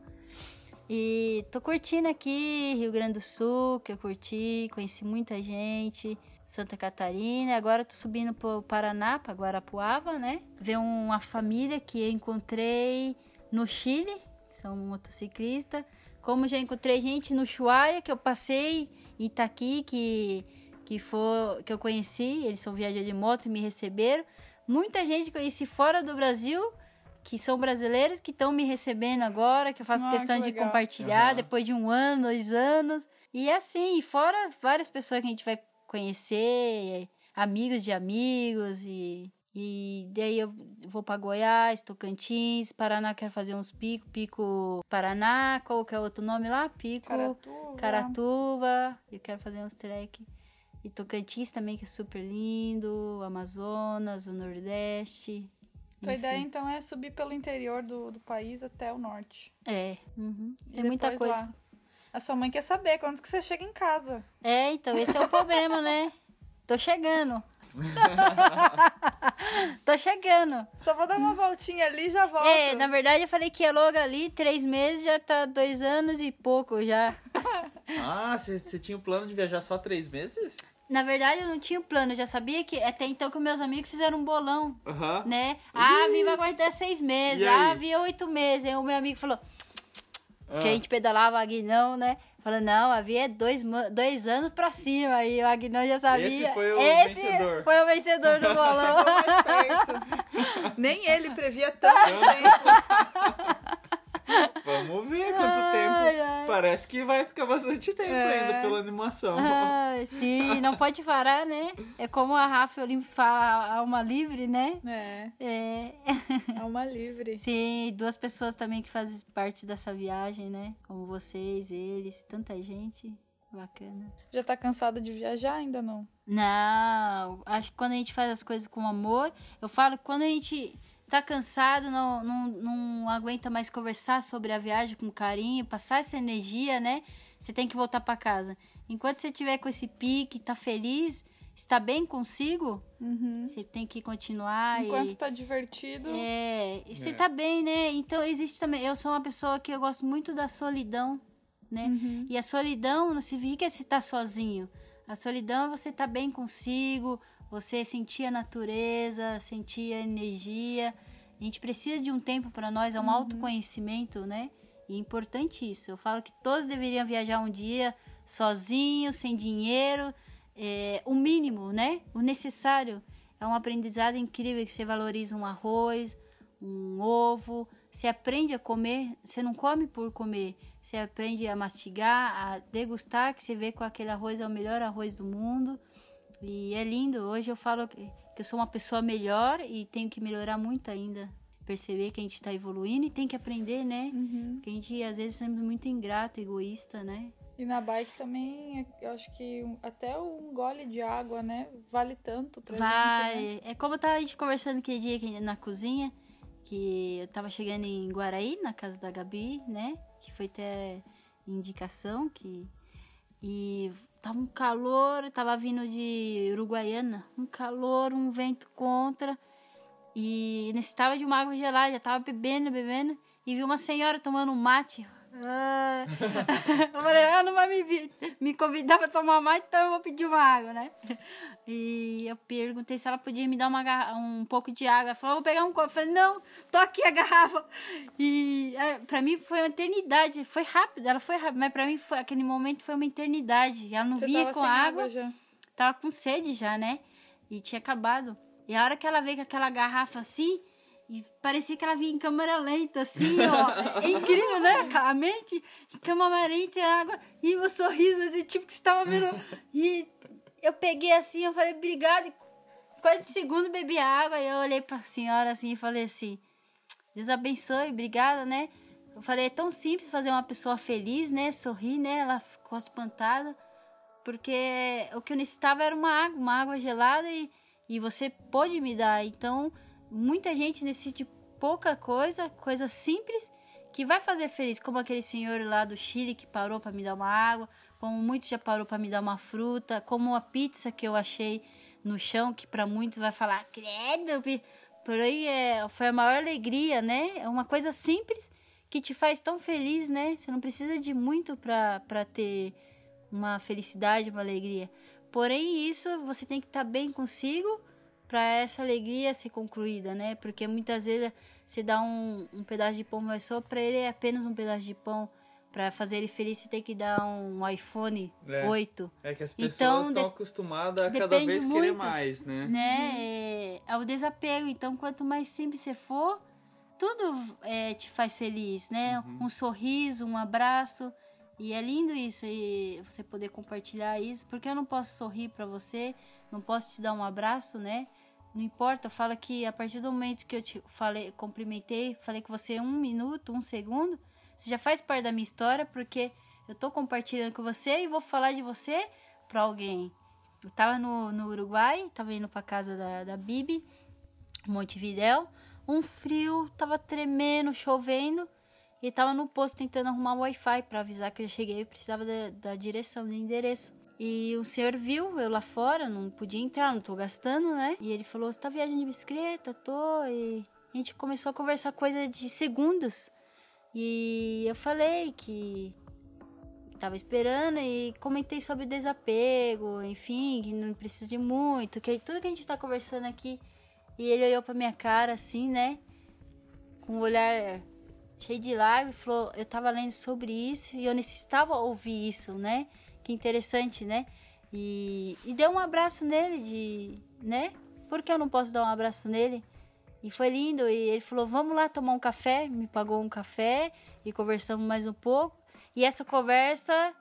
E tô curtindo aqui, Rio Grande do Sul, que eu curti, conheci muita gente, Santa Catarina, agora tô subindo pro Paraná, pra Guarapuava, né? Ver uma família que eu encontrei no Chile, que são motociclistas. Como já encontrei gente no Chuaia, que eu passei, em Itaqui, que, que, for, que eu conheci, eles são viajantes de moto e me receberam. Muita gente que eu conheci fora do Brasil, que são brasileiros, que estão me recebendo agora, que eu faço Ah, questão que de compartilhar Aham. depois de um ano, dois anos. E assim, fora várias pessoas que a gente vai conhecer, amigos de amigos, e, e daí eu vou para Goiás, Tocantins, Paraná, quero fazer uns pico, Pico Paraná, qual que é o outro nome lá? Pico Caratuva. Caratuva, eu quero fazer uns trek. E Tocantins também, que é super lindo, Amazonas, o Nordeste. Tua enfim. ideia, então, é subir pelo interior do, do país até o norte. É, uhum. Tem muita coisa. lá. A sua mãe quer saber quando que você chega em casa. É, então, esse é o problema, né? Tô chegando. Tô chegando. Só vou dar uma voltinha ali e já volto. É, na verdade eu falei que ia logo ali, três meses, já tá dois anos e pouco já. Ah, você tinha o plano de viajar só três meses? Na verdade, eu não tinha um plano, eu já sabia que até então que meus amigos fizeram um bolão, Aham. né? Ah, a Vi vai aguentar seis meses, E ah, Vi é oito meses. Aí o meu amigo falou Ah. que a gente pedalava o Aguinão, né? Falou, não, a Vi é dois, dois anos pra cima. Aí o Aguinão já sabia. Esse foi o Esse vencedor. foi o vencedor do bolão. Chegou mais perto. Nem ele previa tanto tempo. Vamos ver quanto Ai, tempo. ai. Parece que vai ficar bastante tempo É. ainda pela animação. Ai, sim, não pode parar, né? É como a Rafa Olimpo fala, alma livre, né? É, É. é uma livre. Sim, duas pessoas também que fazem parte dessa viagem, né? Como vocês, eles, tanta gente. Bacana. Já tá cansada de viajar? Ainda não. Não, acho que quando a gente faz as coisas com amor, eu falo que quando a gente tá cansado, não, não, não aguenta mais conversar sobre a viagem com carinho, passar essa energia, né? Você tem que voltar pra casa. Enquanto você tiver com esse pique, tá feliz, está bem consigo, você tem que continuar Enquanto e... tá divertido. É, e você É. tá bem, né? Então existe também. Eu sou uma pessoa que eu gosto muito da solidão, né? Uhum. E a solidão não significa você estar sozinho. A solidão é você estar bem consigo, você sentir a natureza, sentir a energia. A gente precisa de um tempo para nós, é um autoconhecimento, né? E é importante isso. Eu falo que todos deveriam viajar um dia sozinhos, sem dinheiro, é, o mínimo, né? O necessário. É um aprendizado incrível que você valoriza um arroz, um ovo, você aprende a comer, você não come por comer, você aprende a mastigar, a degustar, que você vê que aquele arroz é o melhor arroz do mundo. E é lindo. Hoje eu falo que, que eu sou uma pessoa melhor e tenho que melhorar muito ainda. Perceber que a gente está evoluindo e tem que aprender, né? Uhum. Porque a gente às vezes é muito ingrato, egoísta, né? E na bike também, eu acho que até um gole de água, né? Vale tanto pra Vai. gente, né? É como eu tava a gente conversando aquele dia aqui na cozinha, que eu tava chegando em Guaraí, na casa da Gabi, né? Que foi até indicação que. E tava um calor, tava vindo de Uruguaiana, um calor, um vento contra. E necessitava de uma água gelada, já tava bebendo, bebendo, e vi uma senhora tomando um mate. Ah. eu falei, ah, não vai me, me convidar pra tomar mate, então eu vou pedir uma água, né? E eu perguntei se ela podia me dar uma, um pouco de água. Ela falou, vou pegar um copo. Eu falei, não, tô aqui a garrafa. E é, pra mim foi uma eternidade. Foi rápido, ela foi rápida, mas pra mim foi, aquele momento foi uma eternidade. Ela não Você vinha com sem água já. tava com sede já, né? E tinha acabado. E a hora que ela veio com aquela garrafa assim, e parecia que ela vinha em câmera lenta, assim, ó. É incrível, né? A mente, em câmera lenta, água, e o sorriso, assim, tipo que você tava vendo. E eu peguei assim, eu falei, obrigada. E 40 segundos bebi água, e eu olhei pra senhora assim e falei assim, Deus abençoe, obrigada, né? Eu falei, é tão simples fazer uma pessoa feliz, né? Sorrir, né? Ela ficou espantada porque o que eu necessitava era uma água, uma água gelada e, e você pôde me dar. Então, muita gente necessita de pouca coisa, coisa simples, que vai fazer feliz, como aquele senhor lá do Chile que parou para me dar uma água, como muitos já parou para me dar uma fruta, como a pizza que eu achei no chão, que para muitos vai falar, credo, pi-". porém é, foi a maior alegria, né? É uma coisa simples que te faz tão feliz, né? Você não precisa de muito para ter uma felicidade, uma alegria. Porém, isso você tem que estar bem consigo para essa alegria ser concluída, né? Porque muitas vezes você dá um, um pedaço de pão, mas só para ele é apenas um pedaço de pão. Para fazer ele feliz, você tem que dar um iPhone É. 8, É que as pessoas Então, estão de- acostumadas a cada vez querer muito, mais, né? né? É, é o desapego. Então, quanto mais simples você for, tudo é, te faz feliz, né? Um sorriso, um abraço. E é lindo isso, e você poder compartilhar isso. Porque eu não posso sorrir para você, não posso te dar um abraço, né? Não importa, eu falo que a partir do momento que eu te falei, cumprimentei, falei com você um minuto, um segundo, você já faz parte da minha história, porque eu tô compartilhando com você e vou falar de você para alguém. Eu tava no, no Uruguai, tava indo pra casa da, da Bibi, Montevidéu, um frio, tava tremendo, chovendo, e tava no posto tentando arrumar o Wi-Fi pra avisar que eu cheguei e precisava da, da direção, do endereço. E o senhor viu eu lá fora, não podia entrar, não tô gastando, né? E ele falou: Você tá viajando de bicicleta? Tô. E a gente começou a conversar coisa de segundos. E eu falei que tava esperando e comentei sobre desapego, enfim, que não precisa de muito, que tudo que a gente tá conversando aqui. E ele olhou pra minha cara assim, né? Com um olhar cheio de lágrimas, falou: Eu tava lendo sobre isso e eu necessitava ouvir isso, né? Que interessante, né? E, e deu um abraço nele, de, né? Por que eu não posso dar um abraço nele? E foi lindo. E ele falou: Vamos lá tomar um café. Me pagou um café e conversamos mais um pouco. E essa conversa,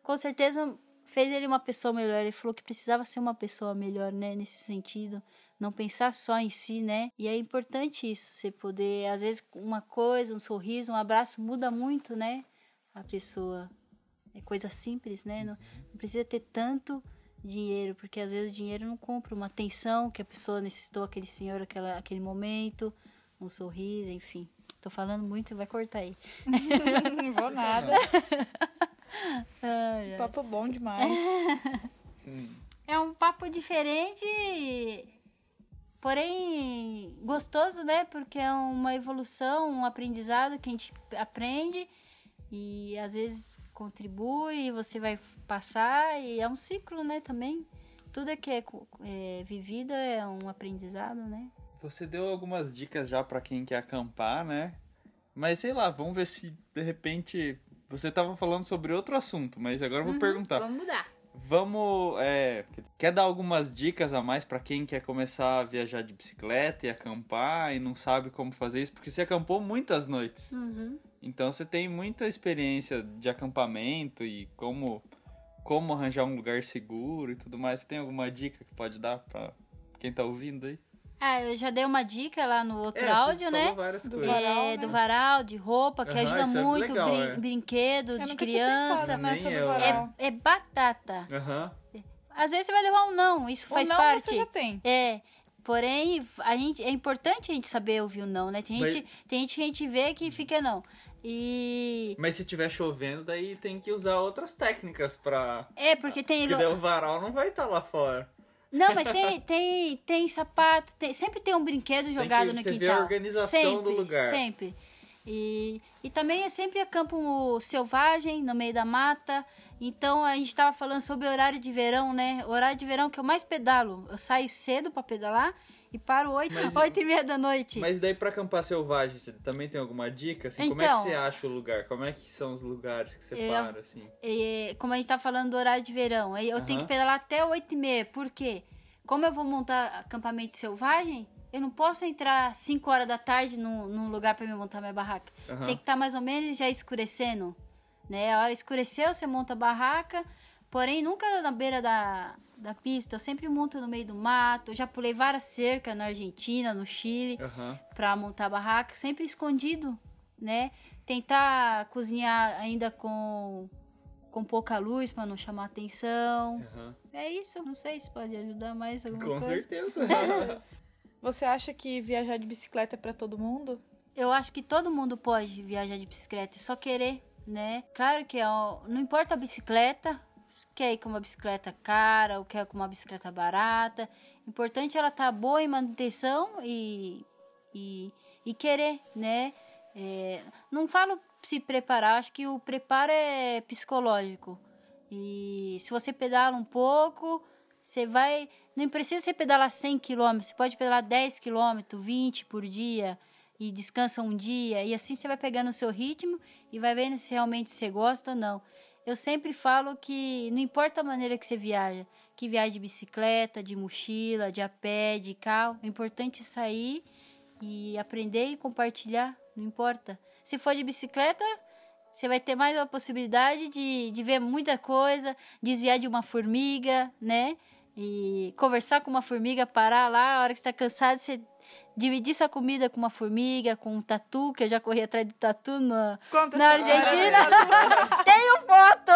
com certeza, fez ele uma pessoa melhor. Ele falou que precisava ser uma pessoa melhor, né? Nesse sentido. Não pensar só em si, né? E é importante isso. Você poder, às vezes, uma coisa, um sorriso, um abraço muda muito, né? A pessoa. É coisa simples, né? Não, não precisa ter tanto dinheiro, porque às vezes o dinheiro não compra uma atenção que a pessoa necessitou, aquele senhor, aquela, aquele momento, um sorriso, enfim. Tô falando muito, vai cortar aí. Não vou nada. Ai, ai. Papo bom demais. É um papo diferente, porém gostoso, né? Porque é uma evolução, um aprendizado que a gente aprende e às vezes contribui, você vai passar e é um ciclo, né? Também. Tudo que é, é vivido é um aprendizado, né? Você deu algumas dicas já pra quem quer acampar, né? Mas sei lá, vamos ver se de repente você tava falando sobre outro assunto, mas agora eu vou perguntar. Vamos mudar. Vamos, é, quer dar algumas dicas a mais pra quem quer começar a viajar de bicicleta e acampar e não sabe como fazer isso, porque você acampou muitas noites. Uhum. Então você tem muita experiência de acampamento e como como arranjar um lugar seguro e tudo mais. Você tem alguma dica que pode dar pra quem tá ouvindo aí? Ah, eu já dei uma dica lá no outro É, áudio, né? Do varal, É, né? do varal, de roupa, que Aham, ajuda é muito, legal, brin- é. brinquedo Eu de criança. pensado varal. É, é batata. Aham. Às vezes você vai levar um não, isso Ou faz não, parte. você já tem. É, porém, a gente, é importante a gente saber ouvir o não, né? Tem Mas- gente, tem gente que a gente vê que fica não. E. Mas se tiver chovendo, daí tem que usar outras técnicas pra. É, porque tem. Porque daí o varal não vai estar lá fora. Não, mas tem, tem, tem sapato, tem- sempre tem um brinquedo jogado no você quintal. a organização sempre, do lugar. Sempre. E, e também é sempre campo selvagem, no meio da mata. Então a gente tava falando sobre horário de verão, né? Horário de verão que eu mais pedalo. Eu saio cedo pra pedalar e paro 8, Mas- oito e meia da noite. Mas daí pra acampar selvagem, você também tem alguma dica? Assim, como é que Então- você acha o lugar? Como é que são os lugares que você Eu- para, assim? E, como a gente tá falando do horário de verão, eu tenho que pedalar até 8 e meia. Por quê? Como eu vou montar acampamento selvagem, eu não posso entrar 5 horas da tarde num, num lugar para me montar minha barraca. Tem que estar mais ou menos já escurecendo. Né? A hora escureceu, você monta a barraca. Porém, nunca na beira da, da pista. Eu sempre monto no meio do mato. Eu já pulei várias cercas na Argentina, no Chile Aham. para montar barraca, sempre escondido, né? Tentar cozinhar ainda com com pouca luz para não chamar atenção. Aham. É isso, não sei se pode ajudar mais alguma Com coisa. certeza. Você acha que viajar de bicicleta é pra todo mundo? Eu acho que todo mundo pode viajar de bicicleta, é só querer, né? Claro que ó, não importa a bicicleta, quer ir com uma bicicleta cara ou quer com uma bicicleta barata. Importante ela estar boa em manutenção e, e, e querer, né? É, não falo se preparar, acho que o preparo é psicológico. E se você pedala um pouco, você vai. Não precisa você pedalar 100 km, você pode pedalar 10 km, 20 por dia e descansa um dia. E assim você vai pegando o seu ritmo e vai vendo se realmente você gosta ou não. Eu sempre falo que não importa a maneira que você viaja, que viaja de bicicleta, de mochila, de a pé, de carro, o importante é sair e aprender e compartilhar, não importa. Se for de bicicleta, você vai ter mais uma possibilidade de, de ver muita coisa, desviar de uma formiga, né? E conversar com uma formiga, parar lá, a hora que você tá cansado, você dividir sua comida com uma formiga, com um tatu, que eu já corri atrás de tatu na, Conta na. Argentina. Tenho foto!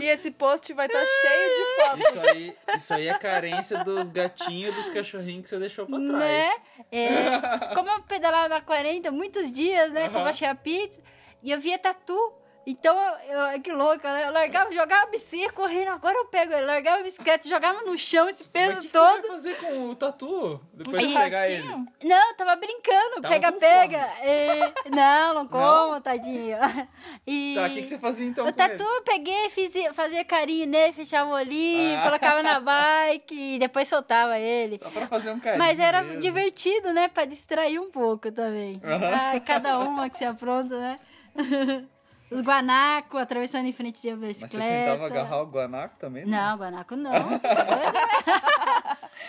E esse post vai estar cheio de fotos. Isso aí, isso aí é carência dos gatinhos e dos cachorrinhos que você deixou pra trás. Né? É, como eu pedalava na 40 muitos dias, né? Como Aham. achei a pizza. E eu via tatu Então, eu, que louco, né? Eu largava, jogava a bicicleta, correndo, agora eu pego ele. Largava a bicicleta, jogava no chão esse Mas peso o que que todo. Você vai fazer com o tatu? Depois de pegar ele. Não, eu tava brincando, Tava pega. E- Não, não como, tadinho. E... Tá, o que, que você fazia então O tatu, eu peguei, fiz, fazia carinho nele, fechava o olhinho, Ah. colocava na bike e depois soltava ele. Só pra fazer um carinho Mas era mesmo. divertido, né? Pra distrair um pouco também. Aham. Ah, cada uma que se apronta, né? Os guanacos atravessando em frente de Mas você bicicleta. tentava agarrar o guanaco também? Não, guanaco não. isso é doido.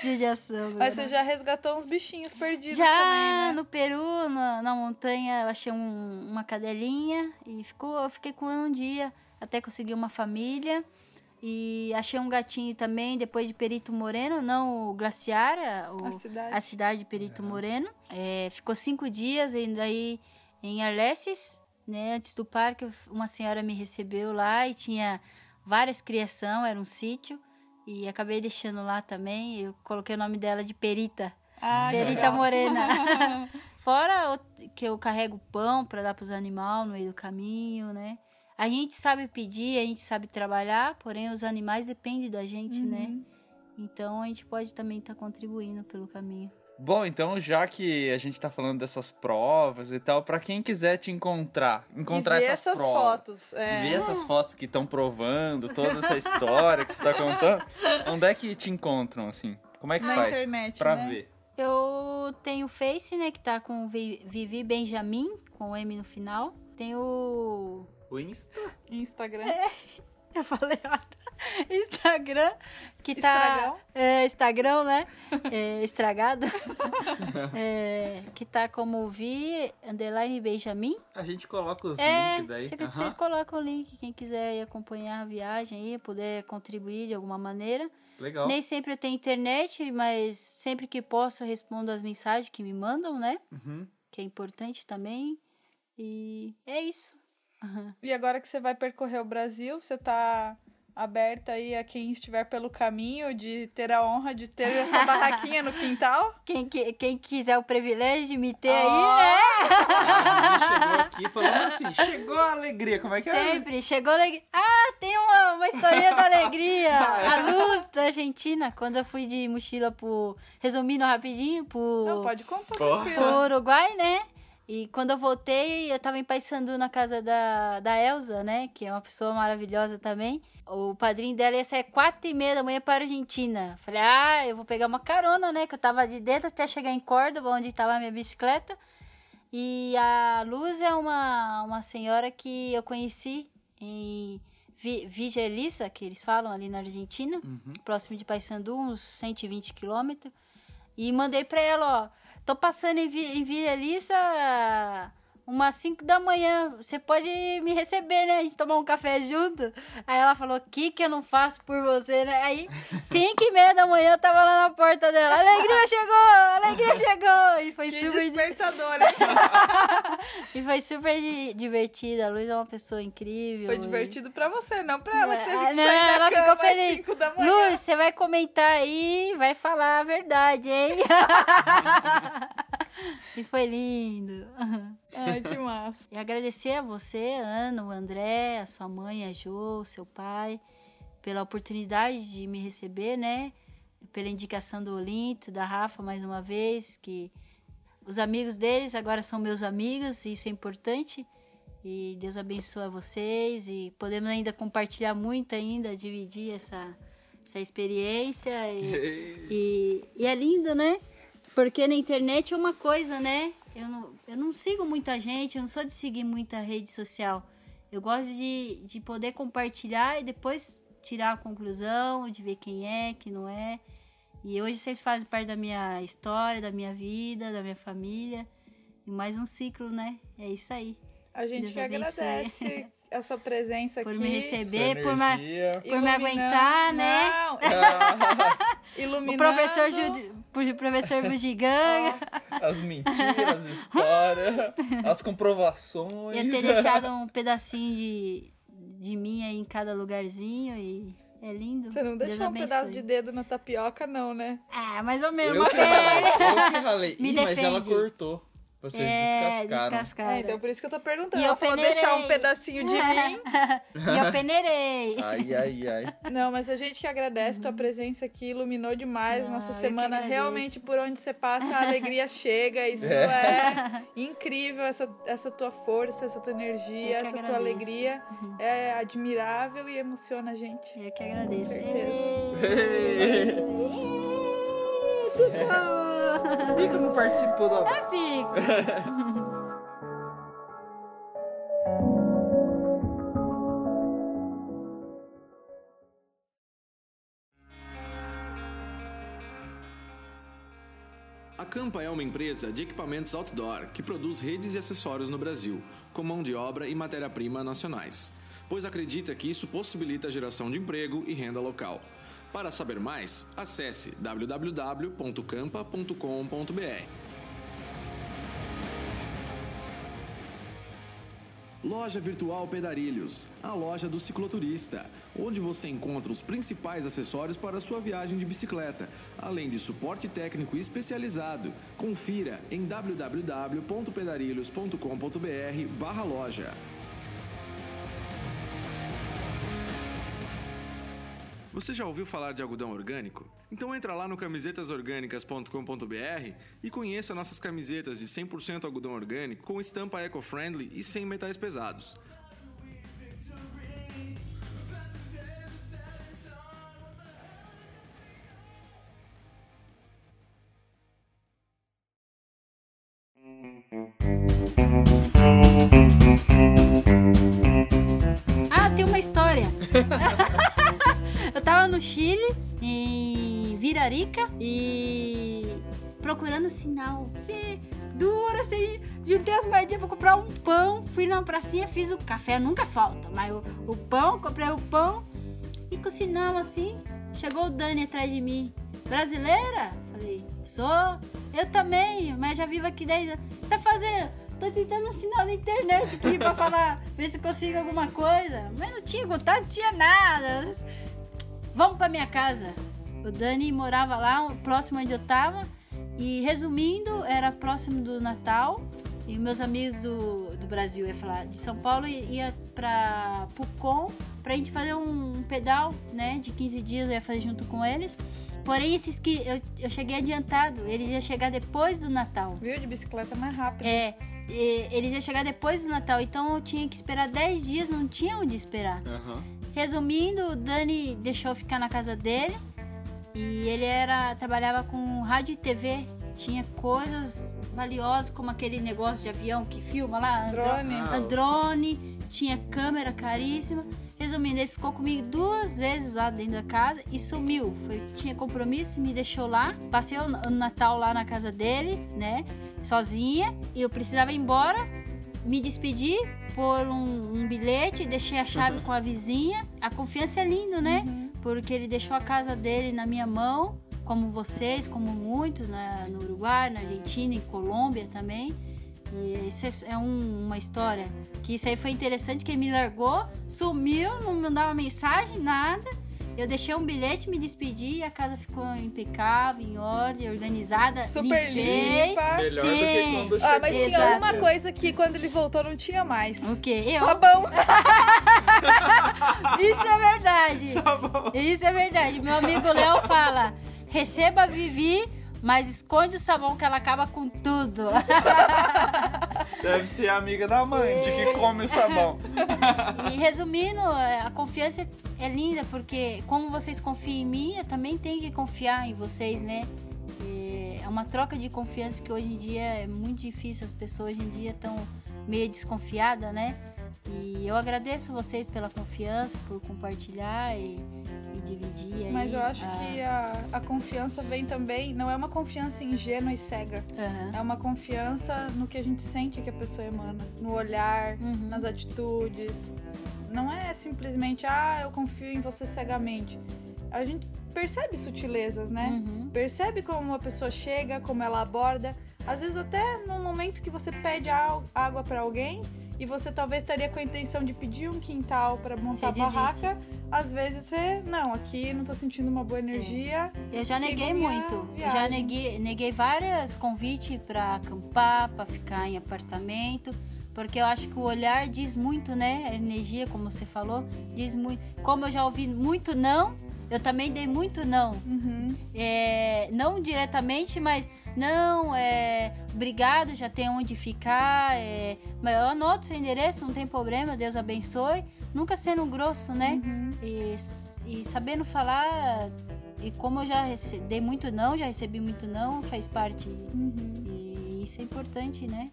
Judiação. Mas você guanaco. já resgatou uns bichinhos perdidos Já também, né? no Peru, na, na montanha, eu achei um- uma cadelinha e ficou, eu fiquei com ela um dia até conseguir uma família. E achei um gatinho também, depois de Perito Moreno, não o Glaciar, a- o- A cidade. a cidade de Perito Moreno. É, ficou cinco dias ainda aí em Arleses, né? Antes do parque, uma senhora me recebeu lá e tinha várias criação, era um sítio. E acabei deixando lá também. Eu coloquei o nome dela de Perita. Ah, Perita legal. Morena. Fora o- que eu carrego pão para dar para os animais no meio do caminho, né? A gente sabe pedir, a gente sabe trabalhar, porém os animais dependem da gente, né? Uhum. Então a gente pode também estar contribuindo pelo caminho. Bom, então já que a gente tá falando dessas provas e tal, pra quem quiser te encontrar, encontrar e ver essas, essas provas, fotos. É. ver essas fotos que estão provando toda essa história que você tá contando, onde é que te encontram, assim? Como é que Na faz internet, pra né? ver? Eu tenho o Face, né, que tá com Vi- Vivi Benjamin, com o M no final. Tem o O Insta? Instagram. Eu falei errado. Instagram, que tá. É, Instagram, né? É, estragado. É, que tá como Vi Underline Benjamin. A gente coloca os É, links daí. vocês colocam o link, quem quiser ir acompanhar a viagem aí, puder contribuir de alguma maneira. Legal. Nem sempre eu tenho internet, mas sempre que posso eu respondo as mensagens que me mandam, né? Uhum. Que é importante também. E é isso. E agora que você vai percorrer o Brasil, você tá aberta aí a quem estiver pelo caminho de ter a honra de ter essa barraquinha no quintal? Quem, que- quem quiser o privilégio de me ter Ó. aí, né? A gente chegou aqui falando assim, chegou a alegria, como é que é? Sempre. Chegou alegria. Ah, tem uma, uma historinha da alegria. A luz da Argentina, quando eu fui de mochila pro. Resumindo rapidinho, pro, Não, pode contar, Pô. pro. Uruguai, né? E quando eu voltei, eu tava em Paysandu na casa da, da Elza, né? Que é uma pessoa maravilhosa também. O padrinho dela ia sair quatro e meia da manhã para a Argentina. Falei, ah, eu vou pegar uma carona, né? Que eu tava de dentro até chegar em Córdoba, onde tava a minha bicicleta. E a Luz é uma, uma senhora que eu conheci em Vi- Vigeliza, que eles falam ali na Argentina, próximo de Paysandu, uns 120 quilômetros. E mandei pra ela, ó, tô passando em, Vi, em Vigeliza umas 5 da manhã, você pode me receber, né? A gente tomar um café junto. Aí ela falou, o que que eu não faço por você, né? Aí, 5 e meia da manhã, eu tava lá na porta dela, alegria chegou, alegria chegou! E foi Que super... despertador, hein? E foi super di- divertida. A Luísa é uma pessoa incrível. Foi e- divertido pra você, não pra ela. que Teve Ah, que não, sair ela ficou feliz. 5 da manhã. Luz, você vai comentar aí, vai falar a verdade, hein? e foi lindo. Ai, que massa. E agradecer a você, Ana, o André, a sua mãe, a Jo, seu pai, pela oportunidade de me receber, né? Pela indicação do Olinto, da Rafa, mais uma vez, que os amigos deles agora são meus amigos, e isso é importante. E Deus abençoe vocês e podemos ainda compartilhar muito ainda, dividir essa, essa experiência. E, e, e é lindo, né? Porque na internet é uma coisa, né? Eu não, eu não sigo muita gente, eu não sou de seguir muita rede social. Eu gosto de, de poder compartilhar e depois tirar a conclusão, de ver quem é, quem não é. E hoje vocês fazem parte da minha história, da minha vida, da minha família. E mais um ciclo, né? É isso aí. A gente Deus que abençoe. agradece a sua presença Por aqui. me receber, por, ma- por me aguentar, né? Não, O iluminando. professor, Judi, o professor Bugiganga. As mentiras, as histórias, as comprovações. Ia ter deixado um pedacinho de, de mim aí em cada lugarzinho e é lindo. Você não deixou um pedaço de dedo na tapioca, não, né? Ah, mais ou menos, Eu uma que ralei, eu que ralei. Me Ih, mas ela defende. cortou. Vocês é, descascaram. descascaram. É, então por isso que eu tô perguntando. E Ela eu falou deixar um peneirei. pedacinho de mim. e eu peneirei. Ai, ai, ai. Não, mas a gente que agradece tua presença aqui, iluminou demais Não, nossa semana. Realmente, por onde você passa, a alegria chega. Isso é, incrível, essa, essa tua força, essa tua energia, essa tua agradeço. alegria. É admirável e emociona a gente. Eu que agradeço. certeza. Ê, Ficou. Pico não participou da. É pico. A Campa é uma empresa de equipamentos outdoor que produz redes e acessórios no Brasil, com mão de obra e matéria-prima nacionais, pois acredita que isso possibilita a geração de emprego e renda local. Para saber mais, acesse www.campa.com.br. Loja Virtual Pedarilhos, a loja do cicloturista, onde você encontra os principais acessórios para sua viagem de bicicleta, além de suporte técnico especializado. Confira em www.pedarilhos.com.br/loja. Você já ouviu falar de algodão orgânico? Então entra lá no camisetasorgânicas.com.br e conheça nossas camisetas de 100% algodão orgânico com estampa eco-friendly e sem metais pesados. Ah, tem uma história. no Chile, em Virarica, e procurando sinal. Fê, Dura, assim, juntei as moedinhas pra comprar um pão. Fui na pracinha, fiz o café, nunca falta. Mas o, o pão, comprei o pão. E com o sinal assim, chegou o Dani atrás de mim. Brasileira? Falei, sou. Eu também, mas já vivo aqui 10 anos. O que você tá fazendo? Tô tentando um sinal na internet aqui pra falar, ver se consigo alguma coisa. Mas não tinha contato, não tinha nada. Vamos pra minha casa. O Dani morava lá, próximo onde eu tava. E resumindo, era próximo do Natal. E meus amigos do, do Brasil, ia falar, de São Paulo, ia pra Pucon pra gente fazer um pedal, né? De 15 dias, eu ia fazer junto com eles. Porém, esses que eu, eu cheguei adiantado, eles iam chegar depois do Natal. Viu? De bicicleta mais rápido. É, eles iam chegar depois do Natal, então eu tinha que esperar 10 dias, não tinha onde esperar. Aham. Resumindo, o Dani deixou eu ficar na casa dele e ele era trabalhava com rádio e TV. Tinha coisas valiosas como aquele negócio de avião que filma lá, Drone. Ah, drone, tinha câmera caríssima. Resumindo, ele ficou comigo duas vezes lá dentro da casa e sumiu. Foi, tinha compromisso e me deixou lá. Passei o, o Natal lá na casa dele, né? Sozinha. E eu precisava ir embora. Me despedi por um, um bilhete, deixei a chave com a vizinha. A confiança é lindo, né? Porque ele deixou a casa dele na minha mão, como vocês, como muitos na, no Uruguai, na Argentina, em Colômbia também. E isso é, é um- uma história que isso aí foi interessante, que ele me largou, sumiu, não me dava mensagem, nada. Eu deixei um bilhete, me despedi e a casa ficou impecável, em ordem, organizada. Super limpei. limpa. Melhor do Sim. que quando Ah, mas tinha Exato. uma coisa que quando ele voltou não tinha mais. O quê? Eu? Sabão. Isso é verdade. Isso é verdade. Meu amigo Léo fala: receba Vivi, mas esconde o sabão que ela acaba com tudo. Deve ser amiga da mãe, de que come o sabão. E resumindo, é, a confiança é linda, porque como vocês confiam em mim, eu também tenho que confiar em vocês, né? É uma troca de confiança que hoje em dia é muito difícil, as pessoas hoje em dia estão meio desconfiadas, né? E eu agradeço vocês pela confiança, por compartilhar e, e dividir. Mas eu acho a- que a, a confiança vem também, não é uma confiança ingênua e cega. Aham. É uma confiança no que a gente sente que a pessoa emana, no olhar, Uhum. nas atitudes. Não é simplesmente, ah, eu confio em você cegamente. A gente percebe sutilezas, né? Uhum. Percebe como uma pessoa chega, como ela aborda. Às vezes até no momento que você pede água pra alguém e você talvez estaria com a intenção de pedir um quintal para montar a barraca, às vezes você, não, aqui não tô sentindo uma boa energia. Eu já neguei muito. Eu já viagem. neguei, neguei vários convites para acampar, para ficar em apartamento, porque eu acho que o olhar diz muito, né? A energia, como você falou, diz muito. Como eu já ouvi muito não, eu também dei muito não. Uhum. É, não diretamente, mas não, é, obrigado, já tem onde ficar. É, mas eu anoto seu endereço, não tem problema, Deus abençoe. Nunca sendo grosso, né? Uhum. E, e sabendo falar, e como eu já dei muito não, já recebi muito não, faz parte. Uhum. E isso é importante, né?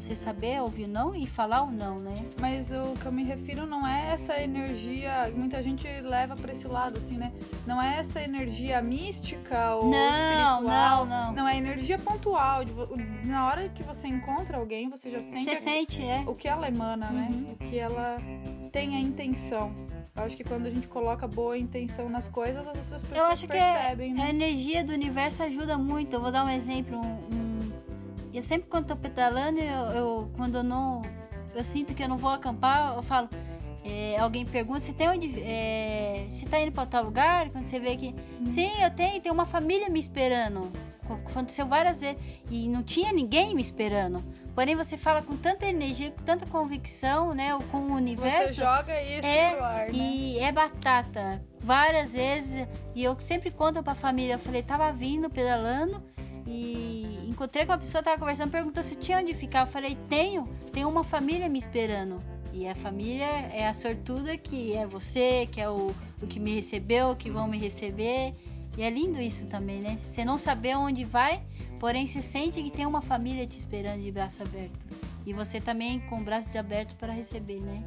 Você saber ouvir o não e falar o não, né? Mas o que eu me refiro não é essa energia, muita gente leva pra esse lado, assim, né? Não é essa energia mística ou Não, espiritual. não, não. é energia pontual. de Na hora que você encontra alguém, você já sente Você sente, é. o que ela emana, né? Uhum. O que ela tem a intenção. Eu acho que quando a gente coloca boa intenção nas coisas, as outras pessoas Eu acho que percebem, a né? energia do universo ajuda muito. Eu vou dar um exemplo. Um, um- Eu sempre quando tô pedalando, eu, eu- quando eu não. Eu sinto que eu não vou acampar, eu falo. é, alguém pergunta se tem onde. É, se tá indo pra tal lugar, quando você vê que. Sim, eu tenho, tem uma família me esperando. Co- Aconteceu várias vezes. E não tinha ninguém me esperando. Porém, você fala com tanta energia, com tanta convicção, né? Com o universo. Você joga isso É, pro ar, né? E é batata. Várias vezes. E eu sempre conto pra família. Eu falei, tava vindo, pedalando. E encontrei com uma pessoa, tava conversando, perguntou se tinha onde ficar. Eu falei, tenho. Tem uma família me esperando. E a família é a sortuda que é você, que é o, o que me recebeu, que vão me receber. E é lindo isso também, né? Você não saber onde vai, porém você sente que tem uma família te esperando de braço aberto. E você também com braços abertos para receber, né?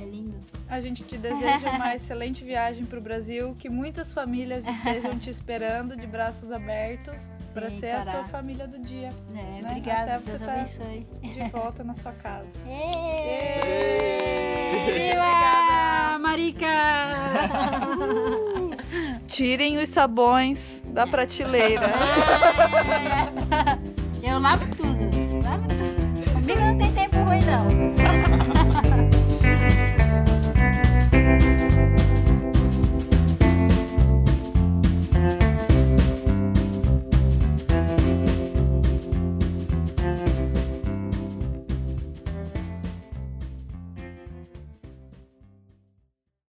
É lindo. A gente te deseja uma excelente viagem pro Brasil, que muitas famílias estejam te esperando de braços abertos para ser a sua família do dia, É, Né? obrigada, Até você Deus tá- abençoe. de volta na sua casa. Viva! Obrigada. Marica! Tirem os sabões da prateleira. Eu lavo tudo, lavo tudo. Comigo não tem tempo ruim, não.